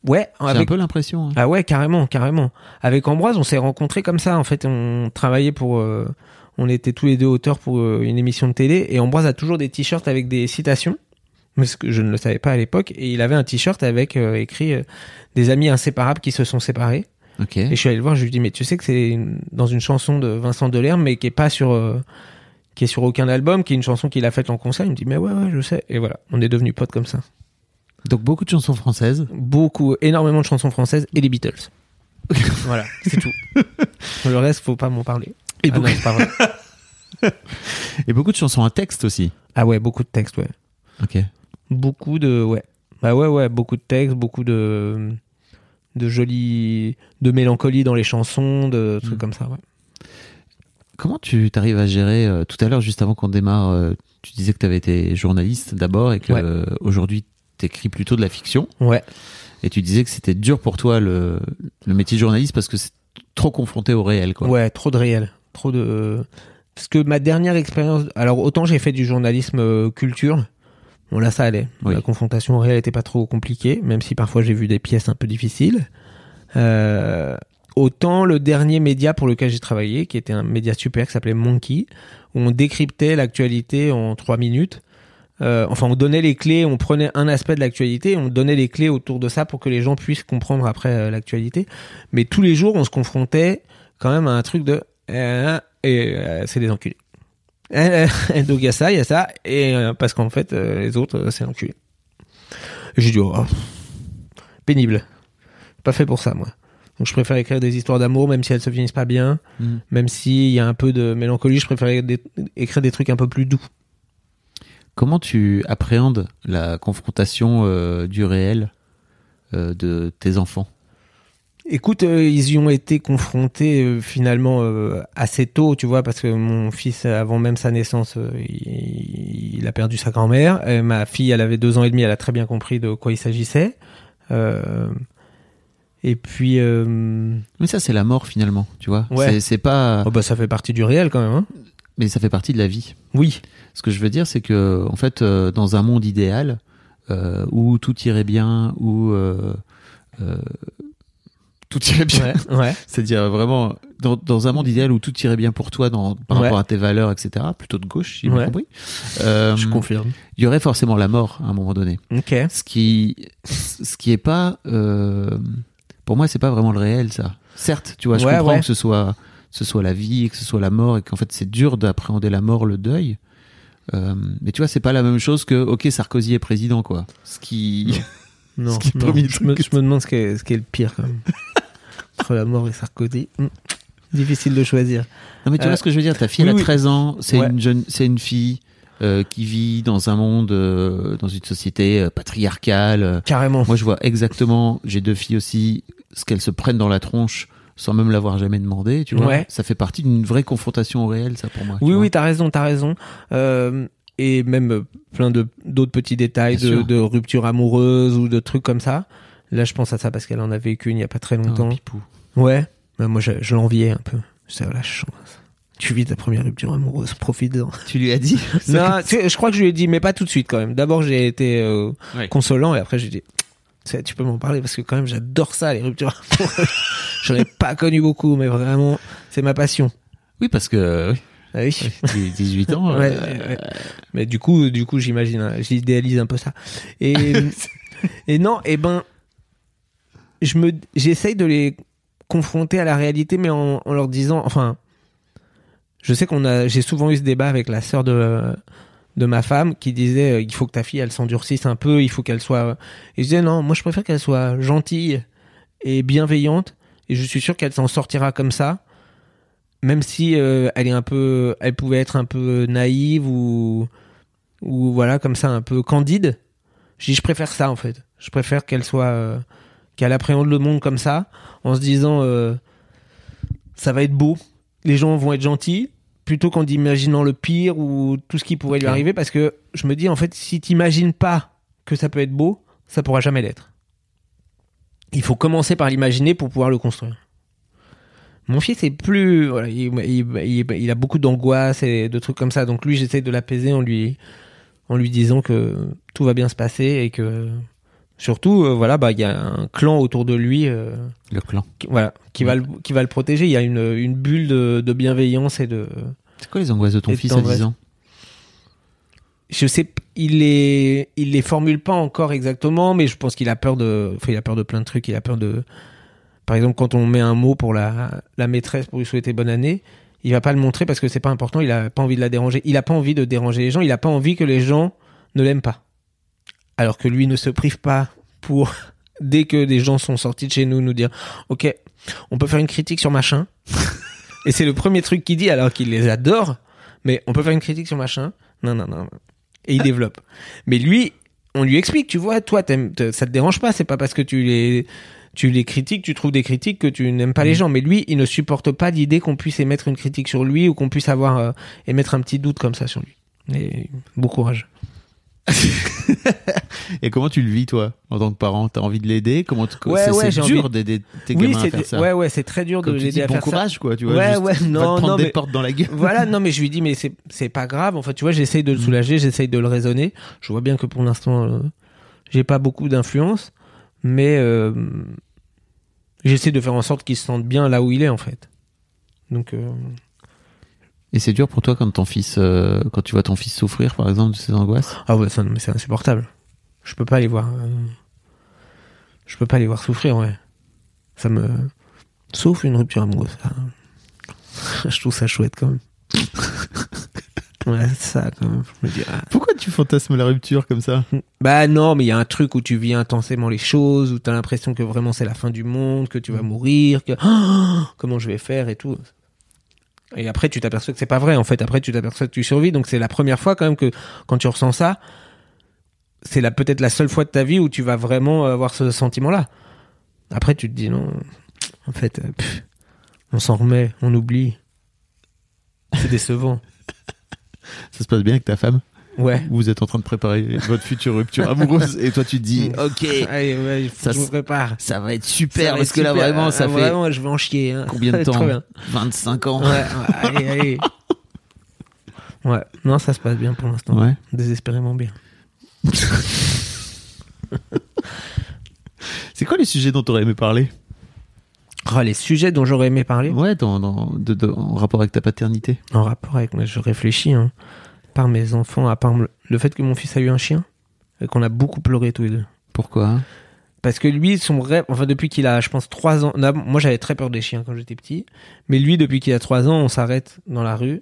Ouais, J'ai un avec peu l'impression. hein. Ah ouais, carrément, carrément. Avec Ambroise, on s'est rencontrés comme ça. En fait, on travaillait pour, euh, on était tous les deux auteurs pour euh, une émission de télé et Ambroise a toujours des t-shirts avec des citations parce que je ne le savais pas à l'époque et il avait un t-shirt avec euh, écrit euh, des amis inséparables qui se sont séparés Ok. et je suis allé le voir je lui dis mais tu sais que c'est dans une chanson de Vincent Delerme mais qui est pas sur euh, qui est sur aucun album qui est une chanson qu'il a faite en concert il me dit mais ouais ouais je sais et voilà on est devenus potes comme ça Donc beaucoup de chansons françaises. beaucoup énormément de chansons françaises et les Beatles voilà c'est tout le reste faut pas m'en parler Et Ah beaucoup- pas vrai. Et beaucoup de chansons à texte aussi. ah ouais beaucoup de textes ouais Ok. beaucoup de ouais bah ouais ouais beaucoup de textes beaucoup de de jolis de mélancolie dans les chansons de trucs Mm. comme ça ouais Comment tu t'arrives à gérer euh, tout à l'heure, juste avant qu'on démarre, euh, tu disais que tu avais été journaliste d'abord et que Ouais. euh, aujourd'hui t'écris plutôt de la fiction. ouais Et tu disais que c'était dur pour toi le, le métier de journaliste parce que c'est trop confronté au réel, quoi. ouais trop de réel trop de parce que ma dernière expérience alors autant j'ai fait du journalisme euh, culture bon là ça allait Oui. la confrontation au réel était pas trop compliquée même si parfois j'ai vu des pièces un peu difficiles euh, autant le dernier média pour lequel j'ai travaillé qui était un média super qui s'appelait Monkey où on décryptait l'actualité en trois minutes Euh, enfin, on donnait les clés, on prenait un aspect de l'actualité, on donnait les clés autour de ça pour que les gens puissent comprendre après euh, l'actualité. Mais tous les jours, on se confrontait quand même à un truc de et c'est des enculés. Donc il y a ça, il y a ça, et euh, parce qu'en fait euh, les autres euh, c'est l'enculé. J'ai dit oh, pénible, pas fait pour ça moi. Donc je préfère écrire des histoires d'amour même si elles se finissent pas bien, Mm. même s'il y a un peu de mélancolie, je préfère des- écrire des trucs un peu plus doux. Comment tu appréhendes la confrontation euh, du réel euh, de tes enfants? Écoute, euh, ils y ont été confrontés euh, finalement euh, assez tôt, tu vois, parce que mon fils, avant même sa naissance, il, il a perdu sa grand-mère. Ma fille, elle avait deux ans et demi, elle a très bien compris de quoi il s'agissait. Et puis, Mais ça, c'est la mort finalement, tu vois. Ouais. C'est- pas. oh bah, ça fait partie du réel quand même. Hein Mais ça fait partie de la vie. oui, Ce que je veux dire, c'est que, en fait, dans un monde idéal où tout irait bien, où tout irait bien, ouais, ouais. c'est-à-dire vraiment dans, dans un monde idéal où tout irait bien pour toi dans, par Ouais. rapport à tes valeurs, etc., plutôt de gauche, si j'ai bien compris, euh, je confirme. il y aurait forcément la mort à un moment donné. Ok. Ce qui, ce qui est pas, euh, pour moi, c'est pas vraiment le réel, ça. Certes, tu vois, je comprends que ce soit, ce soit la vie, que ce soit la mort, et qu'en fait c'est dur d'appréhender la mort, le deuil. Euh, mais tu vois, c'est pas la même chose que, ok, Sarkozy est président, quoi. Ce qui, Non, Ce je, me, truc. je me demande ce qui est, ce qui est le pire quand même. Entre la mort et Sarkozy. Hmm. Difficile de choisir. non mais tu Euh, vois ce que je veux dire. Ta fille, oui, elle a oui. 13 ans, c'est Ouais. une jeune, c'est une fille euh, qui vit dans un monde, euh, dans une société euh, patriarcale. euh, Carrément. Moi, je vois exactement, j'ai deux filles aussi, ce qu'elles se prennent dans la tronche sans même l'avoir jamais demandé, tu vois. Ouais. Ça fait partie d'une vraie confrontation au réel, ça, pour moi. tu Oui, vois. oui, t'as raison, t'as raison. Euh, et même euh, plein de d'autres petits détails de, de rupture amoureuse ou de trucs comme ça. Là, je pense à ça parce qu'elle en a vécu il n'y a pas très Oh, longtemps. pipou. ouais. Moi, je, je l'enviais un peu. C'est la chance. Tu vis ta première rupture amoureuse, profite-en. Tu lui as dit non, je crois que je lui ai dit, mais pas tout de suite quand même. D'abord, j'ai été euh, Ouais. consolant et après, j'ai dit, tu peux m'en parler parce que quand même, j'adore ça, les ruptures amoureuses. J'en ai pas connu beaucoup, mais vraiment, c'est ma passion. Oui, parce que Ah oui. oui, 18 ans. Ouais, euh, ouais. Mais du coup, du coup, j'imagine, hein, j'idéalise un peu ça. Et, et non, et ben, je me, j'essaye de les confronter à la réalité, mais en, en leur disant, enfin, je sais qu'on a, j'ai souvent eu ce débat avec la sœur de, de ma femme qui disait, euh, il faut que ta fille, elle s'endurcisse un peu, il faut qu'elle soit, et je disais, non, moi, je préfère qu'elle soit gentille et bienveillante, et je suis sûr qu'elle s'en sortira comme ça même si euh, elle est un peu elle pouvait être un peu naïve ou ou voilà comme ça un peu candide je dis je préfère ça en fait. Je préfère qu'elle soit euh, qu'elle appréhende le monde comme ça en se disant euh, ça va être beau. Les gens vont être gentils plutôt qu'en imaginant le pire ou tout ce qui pourrait lui arriver parce que je me dis en fait si t'imagines pas que ça peut être beau ça pourra jamais l'être. Il faut commencer par l'imaginer pour pouvoir le construire mon fils est plus, voilà, il, il- il- il a beaucoup d'angoisse et de trucs comme ça. Donc lui, j'essaie de l'apaiser en lui, en lui disant que tout va bien se passer et que surtout, euh, voilà, bah il y a un clan autour de lui, euh, Le clan. qui, voilà, qui va le, qui va le protéger. Il y a une, une bulle de, de bienveillance et de, C'est quoi les angoisses de ton fils à vas- 10 ans? Je sais, il les, il les formule pas encore exactement, mais je pense qu'il a peur de, enfin, il a peur de plein de trucs. Il a peur de, par exemple, quand on met un mot pour la, la maîtresse pour lui souhaiter bonne année, il va pas le montrer parce que c'est pas important. Il a pas envie de la déranger. Il a pas envie de déranger les gens. Il a pas envie que les gens ne l'aiment pas. Alors que lui ne se prive pas pour, dès que des gens sont sortis de chez nous, nous dire, ok, on peut faire une critique sur machin. Et c'est le premier truc qu'il dit alors qu'il les adore. Mais on peut faire une critique sur machin. Non, non, non. Et il développe. Mais lui, on lui explique, tu vois, toi, ça te dérange pas. C'est pas parce que tu les, tu les critiques, tu trouves des critiques que tu n'aimes pas les gens. Mais lui, il ne supporte pas l'idée qu'on puisse émettre une critique sur lui ou qu'on puisse avoir, euh, émettre un petit doute comme ça sur lui. Et bon courage. Et comment tu le vis, toi, en tant que parent? T'as envie de l'aider? Comment tu... Ouais, c'est, ouais, c'est dur envie- d'aider tes oui, gamins à faire ça. ouais, ouais, c'est très dur Comme de l'aider dis, à bon faire ça. courage, quoi. Tu vois, Ouais, juste, ouais, te non, prendre non, des mais- portes dans la gueule. voilà, non, mais je lui dis, mais c'est, c'est pas grave. En fait, tu vois, j'essaye de le soulager, j'essaye de le raisonner. Je vois bien que pour l'instant, euh, j'ai pas beaucoup d'influence, mais euh, j'essaie de faire en sorte qu'il se sente bien là où il est, en fait. Donc, euh, Et c'est dur pour toi quand ton fils, euh, quand tu vois ton fils souffrir, par exemple, de ses angoisses? Ah ouais, ça, non, mais c'est insupportable. Je peux pas les voir. euh, Je peux pas les voir souffrir, ouais. Ça me. Sauf une rupture amoureuse. Je trouve ça chouette quand même. Ouais, ça quand même. Je me dis, ah. Pourquoi tu fantasmes la rupture comme ça? Bah non, mais il y a un truc où tu vis intensément les choses, où t'as l'impression que vraiment c'est la fin du monde, que tu vas mourir, que Oh, comment je vais faire et tout. Et après tu t'aperçois que c'est pas vrai en fait. Après tu t'aperçois que tu survis. Donc c'est la première fois quand même que quand tu ressens ça, c'est la peut-être la seule fois de ta vie où tu vas vraiment avoir ce sentiment-là. Après tu te dis non, en fait, euh, pff, on s'en remet, on oublie. C'est décevant. Ça se passe bien avec ta femme Ouais. Vous êtes en train de préparer votre future rupture amoureuse et toi tu te dis, ok, Allez, ouais, Ça je me prépare. ça va être super va parce être que là vraiment ça Ah, fait Vraiment, je vais en chier. hein. combien de temps bien. 25 ans Ouais, ouais, allez, allez. Ouais, non, ça se passe bien pour l'instant. Ouais. Désespérément bien. C'est quoi les sujets dont t'aurais aimé parler? Oh, les sujets dont j'aurais aimé parler Ouais, dans, dans- de- de- en rapport avec ta paternité. en rapport avec moi, je réfléchis. Hein, par mes enfants, à part le- fait que mon fils a eu un chien et qu'on a beaucoup pleuré tous les deux. Pourquoi hein? Parce que lui, son rêve, enfin depuis qu'il a, je pense, 3 ans, moi j'avais très peur des chiens quand j'étais petit, mais lui, depuis qu'il a 3 ans, on s'arrête dans la rue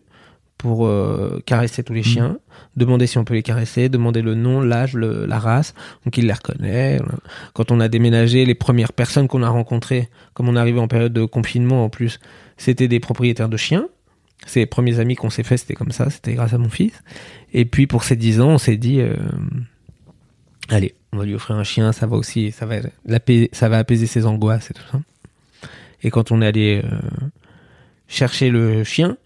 pour euh, caresser tous les chiens, demander si on peut les caresser, demander le nom, l'âge, le- la race, donc il les reconnaît. Quand on a déménagé, les premières personnes qu'on a rencontrées, comme on est arrivé en période de confinement en plus, c'était des propriétaires de chiens. C'est les premiers amis qu'on s'est fait, c'était comme ça, c'était grâce à mon fils. Et puis pour ses 10 ans, on s'est dit, euh, allez, on va lui offrir un chien, ça va aussi, ça va, ça va apaiser ses angoisses et tout ça. Et quand on est allé euh, chercher le chien,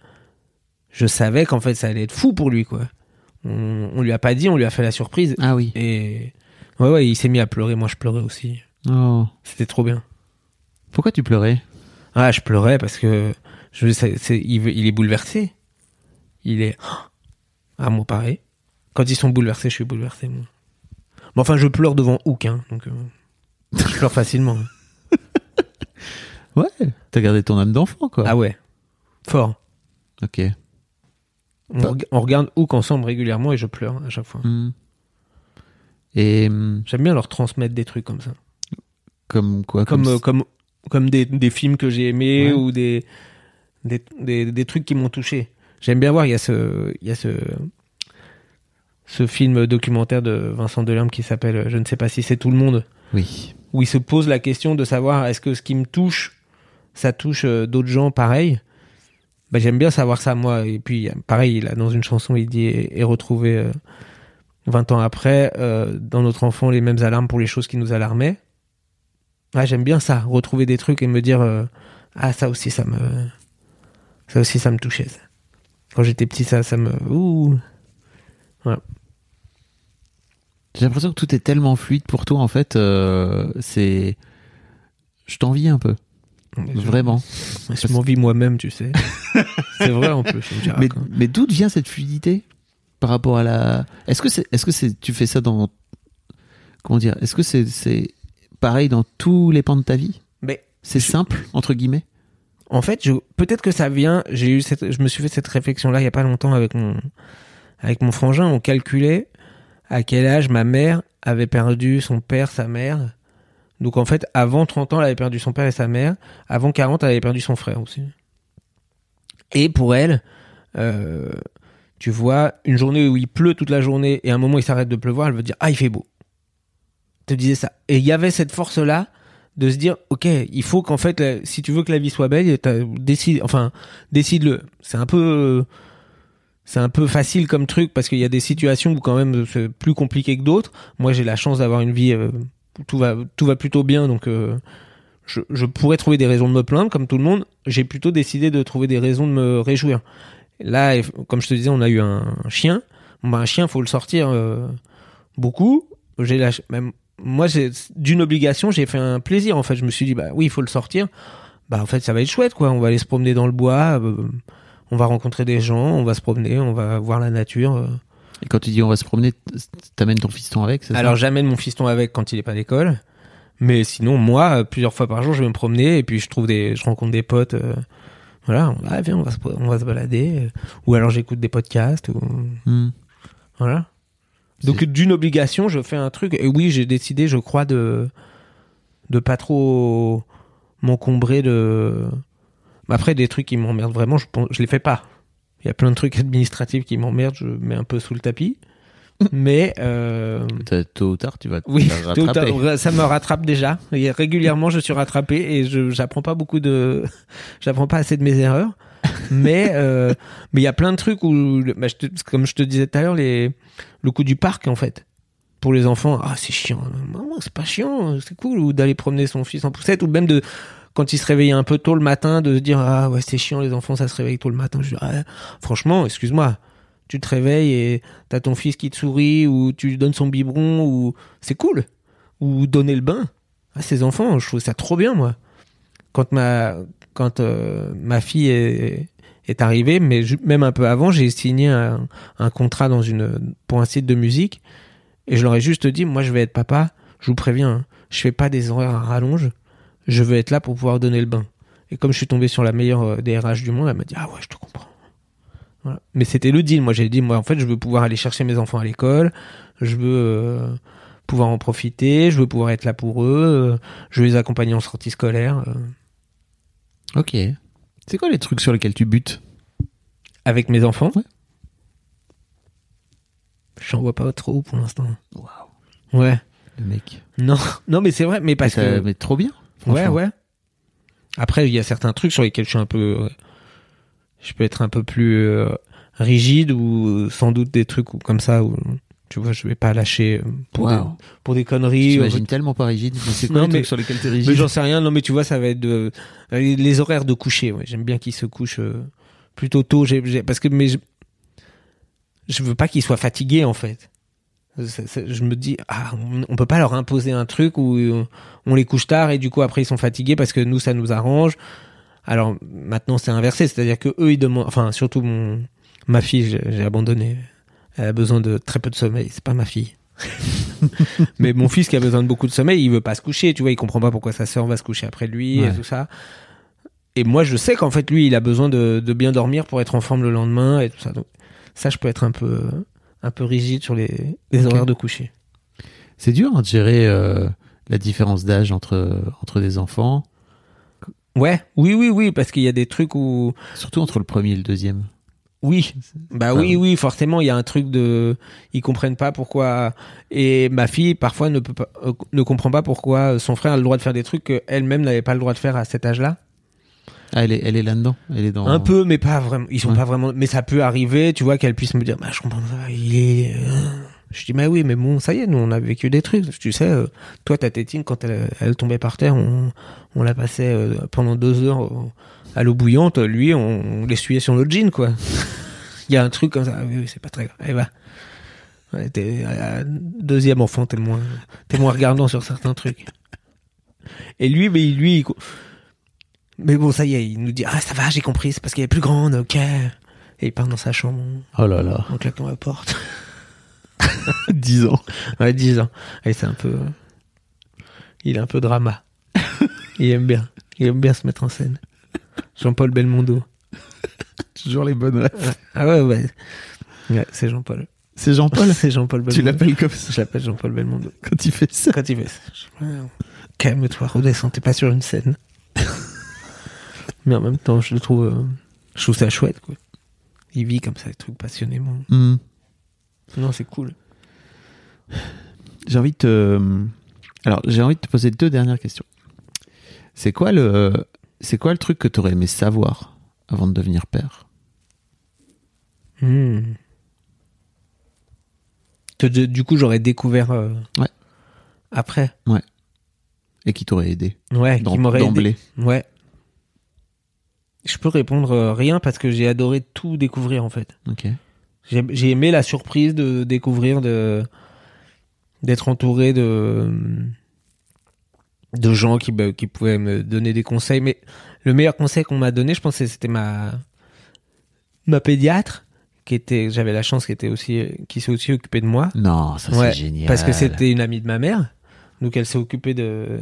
je savais qu'en fait ça allait être fou pour lui, quoi. On, on lui a pas dit, on lui a fait la surprise. Ah oui. Et ouais, ouais, il s'est mis à pleurer. Moi, je pleurais aussi. Oh. C'était trop bien. Pourquoi tu pleurais? Ah, je pleurais parce que je, c'est- il, est bouleversé. Il est. Ah, moi, pareil. Quand ils sont bouleversés, je suis bouleversé, moi. Bon, enfin, je pleure devant Hook, hein, donc euh, je pleure facilement. Ouais. T'as gardé ton âme d'enfant, quoi. Ah ouais, fort. Ok. On, Bah. on regarde Hook ensemble régulièrement et je pleure à chaque fois. Hmm. Et hmm, J'aime bien leur transmettre des trucs comme ça. comme quoi comme euh, comme comme des, des films que j'ai aimés Ouais. ou des des, des des trucs qui m'ont touché. J'aime bien voir il y a ce il y a ce ce film documentaire de Vincent Delerme qui s'appelle euh, je ne sais pas si c'est tout le monde Oui. où il se pose la question de savoir est-ce que ce qui me touche ça touche euh, d'autres gens pareil. Bah, j'aime bien savoir ça moi et puis pareil là dans une chanson il dit et, et retrouver euh, 20 ans après euh, dans notre enfant les mêmes alarmes pour les choses qui nous alarmaient. J'aime bien ça, retrouver des trucs et me dire euh, ah ça aussi ça me ça aussi ça me touchait. Quand j'étais petit ça ça me ouh. J'ai l'impression que tout est tellement fluide pour toi, en fait. c'est. Je t'envie un peu. Vraiment. Je m'envie moi-même, tu sais. c'est vrai en plus. mais mais d'où vient cette fluidité par rapport à la. Est-ce que c'est, est-ce que c'est, tu fais ça dans. Comment dire Est-ce que c'est, c'est pareil dans tous les pans de ta vie? Mais C'est Je- simple entre guillemets? en fait, je, peut-être que ça vient. J'ai eu cette, je me suis fait cette réflexion-là il y a pas longtemps avec mon, avec mon frangin. On calculait à quel âge ma mère avait perdu son père, sa mère. Donc en fait, avant 30 ans, elle avait perdu son père et sa mère. Avant 40, elle avait perdu son frère aussi. Et pour elle, euh, tu vois, une journée où il pleut toute la journée et un moment il s'arrête de pleuvoir, elle veut dire ah il fait beau. te disais ça. Et il y avait cette force là de se dire ok il faut qu'en fait si tu veux que la vie soit belle décide enfin décide le. C'est un peu c'est un peu facile comme truc parce qu'il y a des situations où quand même c'est plus compliqué que d'autres. Moi j'ai la chance d'avoir une vie euh, tout va tout va plutôt bien donc euh, je, je pourrais trouver des raisons de me plaindre comme tout le monde. J'ai plutôt décidé de trouver des raisons de me réjouir. Là, comme je te disais, on a eu un chien. Bah, un chien, faut le sortir euh, beaucoup. J'ai la, même moi, d'une obligation, j'ai fait un plaisir. En fait, je me suis dit, bah oui, il faut le sortir. Bah en fait, ça va être chouette, quoi. On va aller se promener dans le bois. euh, on va rencontrer des gens. On va se promener. On va voir la nature. Et quand tu dis on va se promener, t'amènes ton fiston avec, ça? Alors j'amène mon fiston avec quand il est pas à l'école. Mais sinon, moi, euh, plusieurs fois par jour, je vais me promener et puis je trouve des, je rencontre des potes. euh, voilà, viens, on va se, on va se balader. euh, ou alors j'écoute des podcasts. Ou, Hmm. voilà. Donc d'une obligation, je fais un truc. Et oui, j'ai décidé, je crois, de de pas trop m'encombrer de. Après, des trucs qui m'emmerdent vraiment, je je les fais pas. Il y a plein de trucs administratifs qui m'emmerdent, je mets un peu sous le tapis. Mais euh, Tôt ou tard, tu vas te oui, faire tôt ou rattraper. tard, ça me rattrape déjà. Et régulièrement, je suis rattrapé et je j'apprends pas beaucoup de, j'apprends pas assez de mes erreurs. mais euh, mais il y a plein de trucs où, bah, je te- comme je te disais tout à l'heure, les le coup du parc en fait pour les enfants, ah c'est chiant. C'est pas chiant, c'est cool. Ou d'aller promener son fils en poussette, ou même de quand il se réveillait un peu tôt le matin, de se dire ah ouais c'est chiant les enfants, ça se réveille tôt le matin. Je dis, ah, franchement, excuse-moi, tu te réveilles et t'as ton fils qui te sourit, ou tu lui donnes son biberon, ou c'est cool. Ou donner le bain à ses enfants, je trouve ça trop bien moi. Quand ma quand euh, ma fille est, arrivée, même un peu avant, j'ai signé un, un contrat dans une pour un site de musique et je leur ai juste dit moi je vais être papa, je vous préviens, hein, je fais pas des horaires à rallonge, je veux être là pour pouvoir donner le bain. Et comme je suis tombé sur la meilleure euh, DRH du monde, elle m'a dit ah ouais je te comprends. Voilà. Mais c'était le deal. Moi j'ai dit moi en fait je veux pouvoir aller chercher mes enfants à l'école, je veux euh, pouvoir en profiter, je veux pouvoir être là pour eux, euh, je veux les accompagner en sortie scolaire. euh, Ok. C'est quoi les trucs sur lesquels tu butes? Avec mes enfants? Ouais. J'en vois pas trop pour l'instant. Waouh, Ouais. le mec. Non, non, mais c'est vrai, mais parce que mais trop bien. Ouais, ouais. Après, il y a certains trucs sur lesquels je suis un peu, euh, je peux être un peu plus euh, rigide ou sans doute des trucs ou comme ça où tu vois, je vais pas lâcher euh, pour, des, pour des conneries. J'imagine tellement pas rigide. Mais c'est quoi Non, les mais- trucs sur lesquels t'es rigide Mais j'en sais rien. Non, mais tu vois, ça va être de, les horaires de coucher. Ouais. J'aime bien qu'ils se couchent plutôt tôt. J'ai- parce que mais je, je veux pas qu'ils soient fatigués en fait. Je me dis, ah, on, peut pas leur imposer un truc où on les couche tard et du coup après ils sont fatigués parce que nous ça nous arrange. Alors maintenant c'est inversé, c'est-à-dire que eux ils demandent, enfin surtout mon ma fille, j'ai, abandonné. Elle a besoin de très peu de sommeil. C'est pas ma fille. Mais mon fils qui a besoin de beaucoup de sommeil, il veut pas se coucher, tu vois, il comprend pas pourquoi sa sœur va se coucher après lui et tout ça. Et moi, je sais qu'en fait, lui, il a besoin de, de bien dormir pour être en forme le lendemain et tout ça. Donc, ça, je peux être un peu, un peu rigide sur les, les horaires de coucher. C'est dur hein, de gérer euh, la différence d'âge entre, entre des enfants, Ouais, oui, oui, oui, parce qu'il y a des trucs où, surtout entre le premier et le deuxième. oui, bah Enfin, oui, oui, forcément, il y a un truc de, ils comprennent pas pourquoi. Et ma fille, parfois, ne peut pas, euh, ne comprend pas pourquoi son frère a le droit de faire des trucs qu'elle-même n'avait pas le droit de faire à cet âge-là. Ah, elle est, elle est là-dedans. Elle est dans. Un peu, mais pas vraiment. Ils sont Ouais. pas vraiment. Mais ça peut arriver, tu vois, qu'elle puisse me dire, bah, je comprends pas. Il est. euh. Je dis, bah oui, mais bon, ça y est, nous, on a vécu des trucs. Tu sais, euh, toi, ta tétine, quand elle, elle tombait par terre, on, on la passait euh, pendant deux heures euh, à l'eau bouillante. Lui, on, on l'essuyait sur le jean, quoi. Il y a un truc comme ça. Ah Oui, oui, c'est pas très grave. Allez, va. Ouais, t'es, deuxième enfant, t'es le moins, t'es moins regardant sur certains trucs. Et lui, mais lui, il mais bon, ça y est, il nous dit, ah, ça va, j'ai compris, c'est parce qu'elle est plus grande, ok. Et il part dans sa chambre Oh là là. en claquant la porte. 10 ans. Ouais, 10 ans. Et c'est un peu. Il est un peu drama. il aime bien. Il aime bien se mettre en scène. Jean-Paul Belmondo. Toujours les bonnes. Ah ouais, ouais. Ouais, c'est Jean-Paul. C'est Jean-Paul C'est Jean-Paul Belmondo. Tu l'appelles comme ça Je l'appelle Jean-Paul Belmondo. quand il fait ça Quand il fait ça. Calme-toi, redescends, t'es pas sur une scène. Mais en même temps, je le trouve, euh, je trouve ça chouette, quoi. Il vit comme ça, des trucs passionnément. Hmm. Non, c'est cool. J'ai envie de te... Alors, j'ai envie de te poser deux dernières questions. C'est quoi le... C'est quoi le truc que tu aurais aimé savoir avant de devenir père? Hmm. De- du coup, j'aurais découvert euh, Ouais. après. et qui t'aurait aidé Ouais, qui m'aurait aidé. d'emblée Ouais. Je peux répondre euh, rien parce que j'ai adoré tout découvrir en fait. Ok. J'ai aimé la surprise de découvrir, de d'être entouré de de gens qui bah, qui pouvaient me donner des conseils. Mais le meilleur conseil qu'on m'a donné, je pense, que c'était ma ma pédiatre qui était, j'avais la chance, qui était aussi qui s'est aussi occupée de moi. Non, ça Ouais, c'est génial. Parce que c'était une amie de ma mère. Donc elle s'est occupée de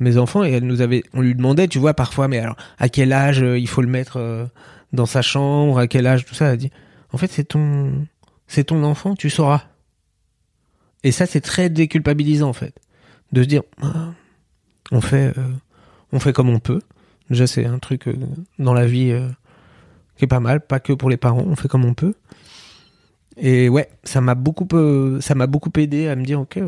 mes enfants et elle nous avait, on lui demandait, tu vois, parfois, mais alors à quel âge euh, il faut le mettre euh, dans sa chambre, à quel âge, tout ça. Elle a dit, en fait, c'est ton, c'est ton enfant, tu sauras. Et ça, c'est très déculpabilisant en fait, de se dire, Ah, on fait, euh, on fait comme on peut. Déjà, c'est un truc dans la vie qui est pas mal, pas que pour les parents, on fait comme on peut. Et ouais, ça m'a beaucoup, ça m'a beaucoup aidé à me dire, ok,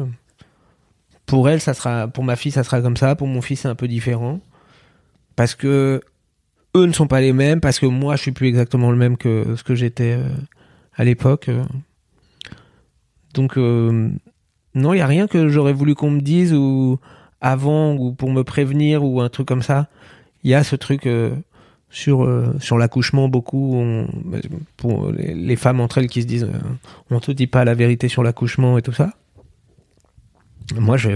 pour elle, ça sera, pour ma fille, ça sera comme ça, pour mon fils, c'est un peu différent, parce que eux ne sont pas les mêmes, parce que moi, je suis plus exactement le même que ce que j'étais euh, à l'époque. euh. Donc, euh, non, il y a rien que j'aurais voulu qu'on me dise ou avant ou pour me prévenir ou un truc comme ça. Il y a ce truc sur sur l'accouchement beaucoup pour les, les femmes entre elles qui se disent on te dit pas la vérité sur l'accouchement et tout ça. Moi, je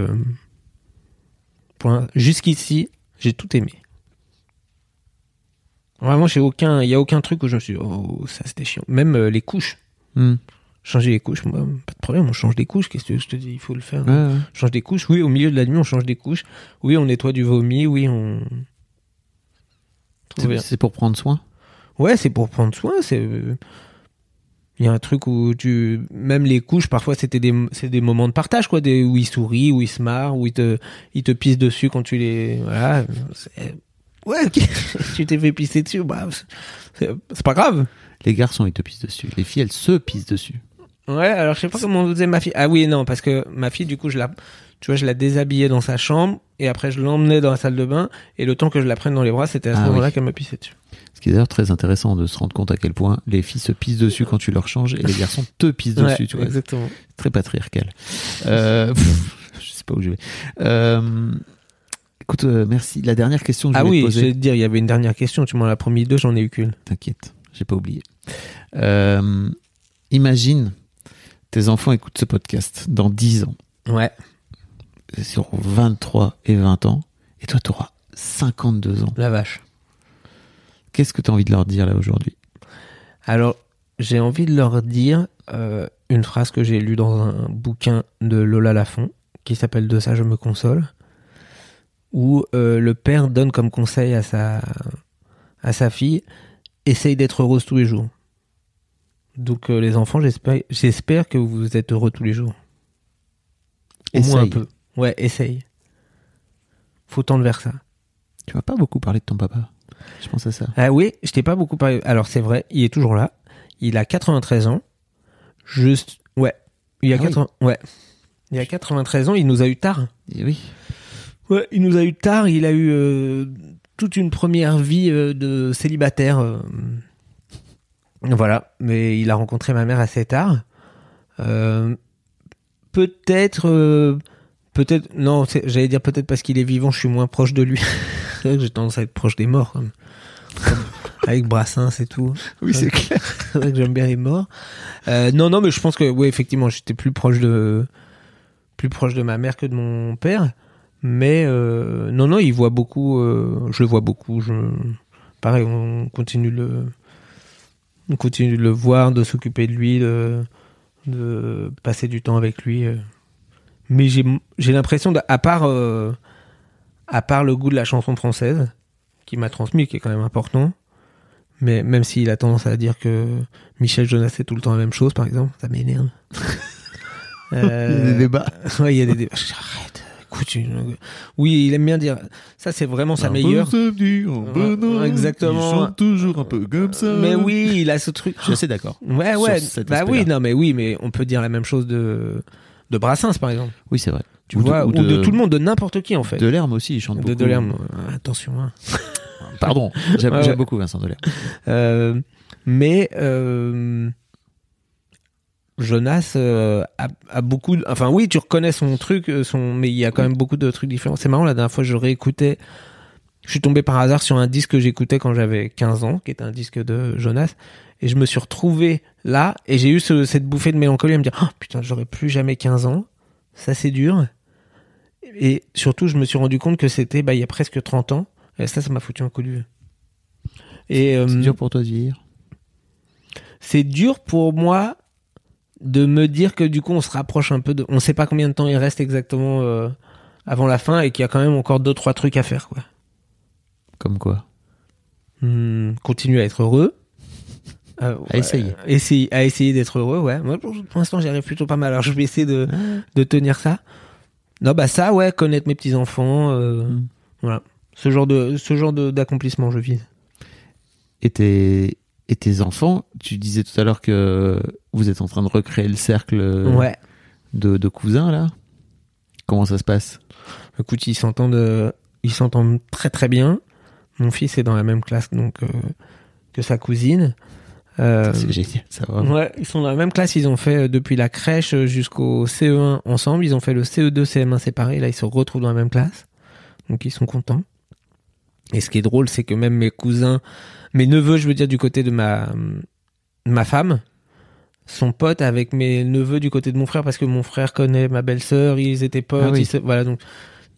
jusqu'ici, j'ai tout aimé. Vraiment, j'ai aucun, il y a aucun truc où je me suis dit, oh ça c'était chiant. Même euh, les couches, Hmm. changer les couches, moi, pas de problème, on change des couches. Qu'est-ce que je te dis, il faut le faire. Ouais, ouais. On change des couches. Oui, au milieu de la nuit, on change des couches. Oui, on nettoie du vomi. Oui, on. C'est- pour prendre soin? Ouais, c'est pour prendre soin. C'est. Il y a un truc où tu. Même les couches, parfois, c'était des, c'est des moments de partage, quoi. Des... Où ils sourient, où ils se marrent, où ils te, ils te pissent dessus quand tu les. Voilà. Ouais, tu t'es fait pisser dessus, bah, c'est pas grave. Les garçons, ils te pissent dessus. Les filles, elles se pissent dessus. Ouais, alors je sais pas comment on faisait ma fille. Ah oui, non, parce que ma fille, du coup, je la, tu vois, je la déshabillais dans sa chambre et après je l'emmenais dans la salle de bain et le temps que je la prenne dans les bras, c'était à ce Ah moment-là oui. qu'elle me pissait dessus. Ce qui est d'ailleurs très intéressant de se rendre compte à quel point les filles se pissent dessus quand tu leur changes et les garçons te pissent dessus. Ouais, tu vois. exactement. Très patriarcal. Euh, pff, je sais pas où je vais. Euh, écoute, euh, merci. La dernière question que je Ah voulais oui, te je poser. vais te dire, il y avait une dernière question. Tu m'en as promis deux, j'en ai eu qu'une. T'inquiète, j'ai pas oublié. Euh, imagine, tes enfants écoutent ce podcast dans 10 ans, Ouais. sur 23 et 20 ans, et toi, tu auras 52 ans. La vache. Qu'est-ce que tu as envie de leur dire là aujourd'hui? Alors, j'ai envie de leur dire euh, une phrase que j'ai lue dans un bouquin de Lola Lafont qui s'appelle De ça je me console, où euh, le père donne comme conseil à sa, à sa fille essaye d'être heureuse tous les jours. Donc, euh, les enfants, j'espère, j'espère que vous êtes heureux tous les jours. Au moins un peu. Ouais, essaye. Faut tendre vers ça. Tu m'as pas beaucoup parlé de ton papa. Je pense à ça. Ah oui, je t'ai pas beaucoup parlé. Alors c'est vrai, il est toujours là. Il a 93 ans. Juste, ouais. Il a Ah oui. 80, ouais. Il a 93 ans. Il nous a eu tard. Et oui. Ouais, il nous a eu tard. Il a eu euh, toute une première vie euh, de célibataire. euh. Voilà, mais il a rencontré ma mère assez tard. Peut-être, peut-être, non, j'allais dire peut-être parce qu'il est vivant, je suis moins proche de lui. c'est vrai que j'ai tendance à être proche des morts, même. Comme avec Brassens et tout. Oui, c'est clair. C'est vrai que j'aime bien les morts. Euh, non, non, mais je pense que, oui, effectivement, j'étais plus proche de, plus proche de ma mère que de mon père. Mais euh, non, non, il voit beaucoup. euh, je le vois beaucoup. Je, pareil, on continue de le, on continue de le voir, de s'occuper de lui, de, de passer du temps avec lui. Mais j'ai, j'ai l'impression, à part, euh, à part le goût de la chanson française, qui m'a transmis, qui est quand même important. Mais même s'il a tendance à dire que Michel Jonas fait tout le temps la même chose, par exemple, ça m'énerve. Euh, Il y a des débats. Ouais, il y a des débats. Je dis, Arrête, écoute, une- oui, il aime bien dire. Ça, c'est vraiment sa meilleure. Ouais, exactement. Ils sont toujours un peu comme ça. Mais oui, il a ce truc. Je suis d'accord. Ouais, ouais. Bah oui, non, mais oui, mais on peut dire la même chose de de Brassens, par exemple. Oui, c'est vrai. Tu Ou de- vois, ou ou de, de- tout le monde, de n'importe qui en fait. Delerme aussi, il chante De beaucoup. Delerme, euh, attention. hein. Pardon, j'aime Ouais, j'aime ouais. beaucoup Vincent Delerme. Euh, mais euh, Jonas euh, a, a beaucoup. de- Enfin, oui, tu reconnais son truc, euh, son, mais il y a quand même beaucoup de trucs différents. C'est marrant, la dernière fois, je réécoutais. Je suis tombé par hasard sur un disque que j'écoutais quand j'avais 15 ans, qui était un disque de Jonas. Et je me suis retrouvé là, et j'ai eu ce- cette bouffée de mélancolie à me dire Oh putain, j'aurais plus jamais 15 ans. Ça, c'est dur. Et surtout, je me suis rendu compte que c'était bah, il y a presque 30 ans. Et ça, ça m'a foutu un coup de vieux. C'est euh, dur pour toi de vieillir. c'est dur pour moi de me dire que du coup on se rapproche un peu de on sait pas combien de temps il reste exactement euh, avant la fin et qu'il y a quand même encore deux trois trucs à faire quoi Comme quoi Hmm, continuer à être heureux Euh, À essayer. essayer à essayer d'être heureux ouais moi pour, pour l'instant j'y arrive plutôt pas mal alors je vais essayer de de tenir ça non bah ça ouais connaître mes petits enfants Mm. voilà ce genre de ce genre de d'accomplissement je vise et tes, et tes enfants, tu disais tout à l'heure que vous êtes en train de recréer le cercle ouais de, de cousins, là. Comment ça se passe? Écoute, ils s'entendent, euh, ils s'entendent très très bien. Mon fils est dans la même classe donc euh, que sa cousine. Euh, C'est génial, ça va. ouais, ils sont dans la même classe. Ils ont fait euh, depuis la crèche jusqu'au CE1 ensemble. Ils ont fait le E CE2, CM1 séparés. Là, ils se retrouvent dans la même classe, donc ils sont contents. Et ce qui est drôle, c'est que même mes cousins, mes neveux, je veux dire du côté de ma ma femme, sont potes avec mes neveux du côté de mon frère parce que mon frère connaît ma belle-sœur. Ils étaient potes. Ah oui. ils se- voilà donc.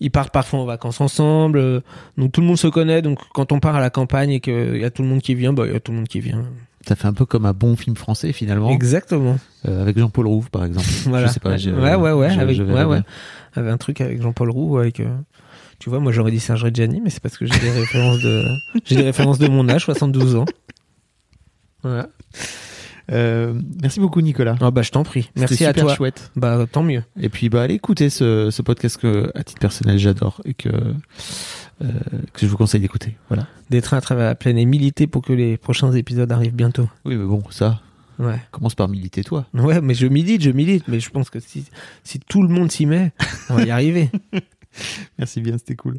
Ils partent parfois en vacances ensemble, euh, donc tout le monde se connaît. Donc quand on part à la campagne et qu'il y a tout le monde qui vient, bah il y a tout le monde qui vient. Ça fait un peu comme un bon film français, finalement. Exactement. Euh, avec Jean-Paul Rouve, par exemple. Voilà. Je sais pas. je- ouais, ouais, ouais. je- avec, je ouais, ouais. Avec un truc avec Jean-Paul Roux, avec. euh, tu vois, moi j'aurais dit Serge Reggiani, mais c'est parce que j'ai des références de, j'ai des références de mon âge, 72 ans. Voilà. Euh, merci beaucoup, Nicolas. Ah bah je t'en prie. Merci C'était à super toi. chouette. Bah tant mieux. Et puis, bah, allez écouter ce, ce podcast que, à titre personnel, j'adore et que, que je vous conseille d'écouter. Voilà. Des trains à travers la plaine et militer pour que les prochains épisodes arrivent bientôt. Oui, mais bon, ça, Ouais. commence par militer, toi. Ouais, mais je milite, je milite, mais je pense que si, si tout le monde s'y met, on va y arriver. Merci bien, c'était cool.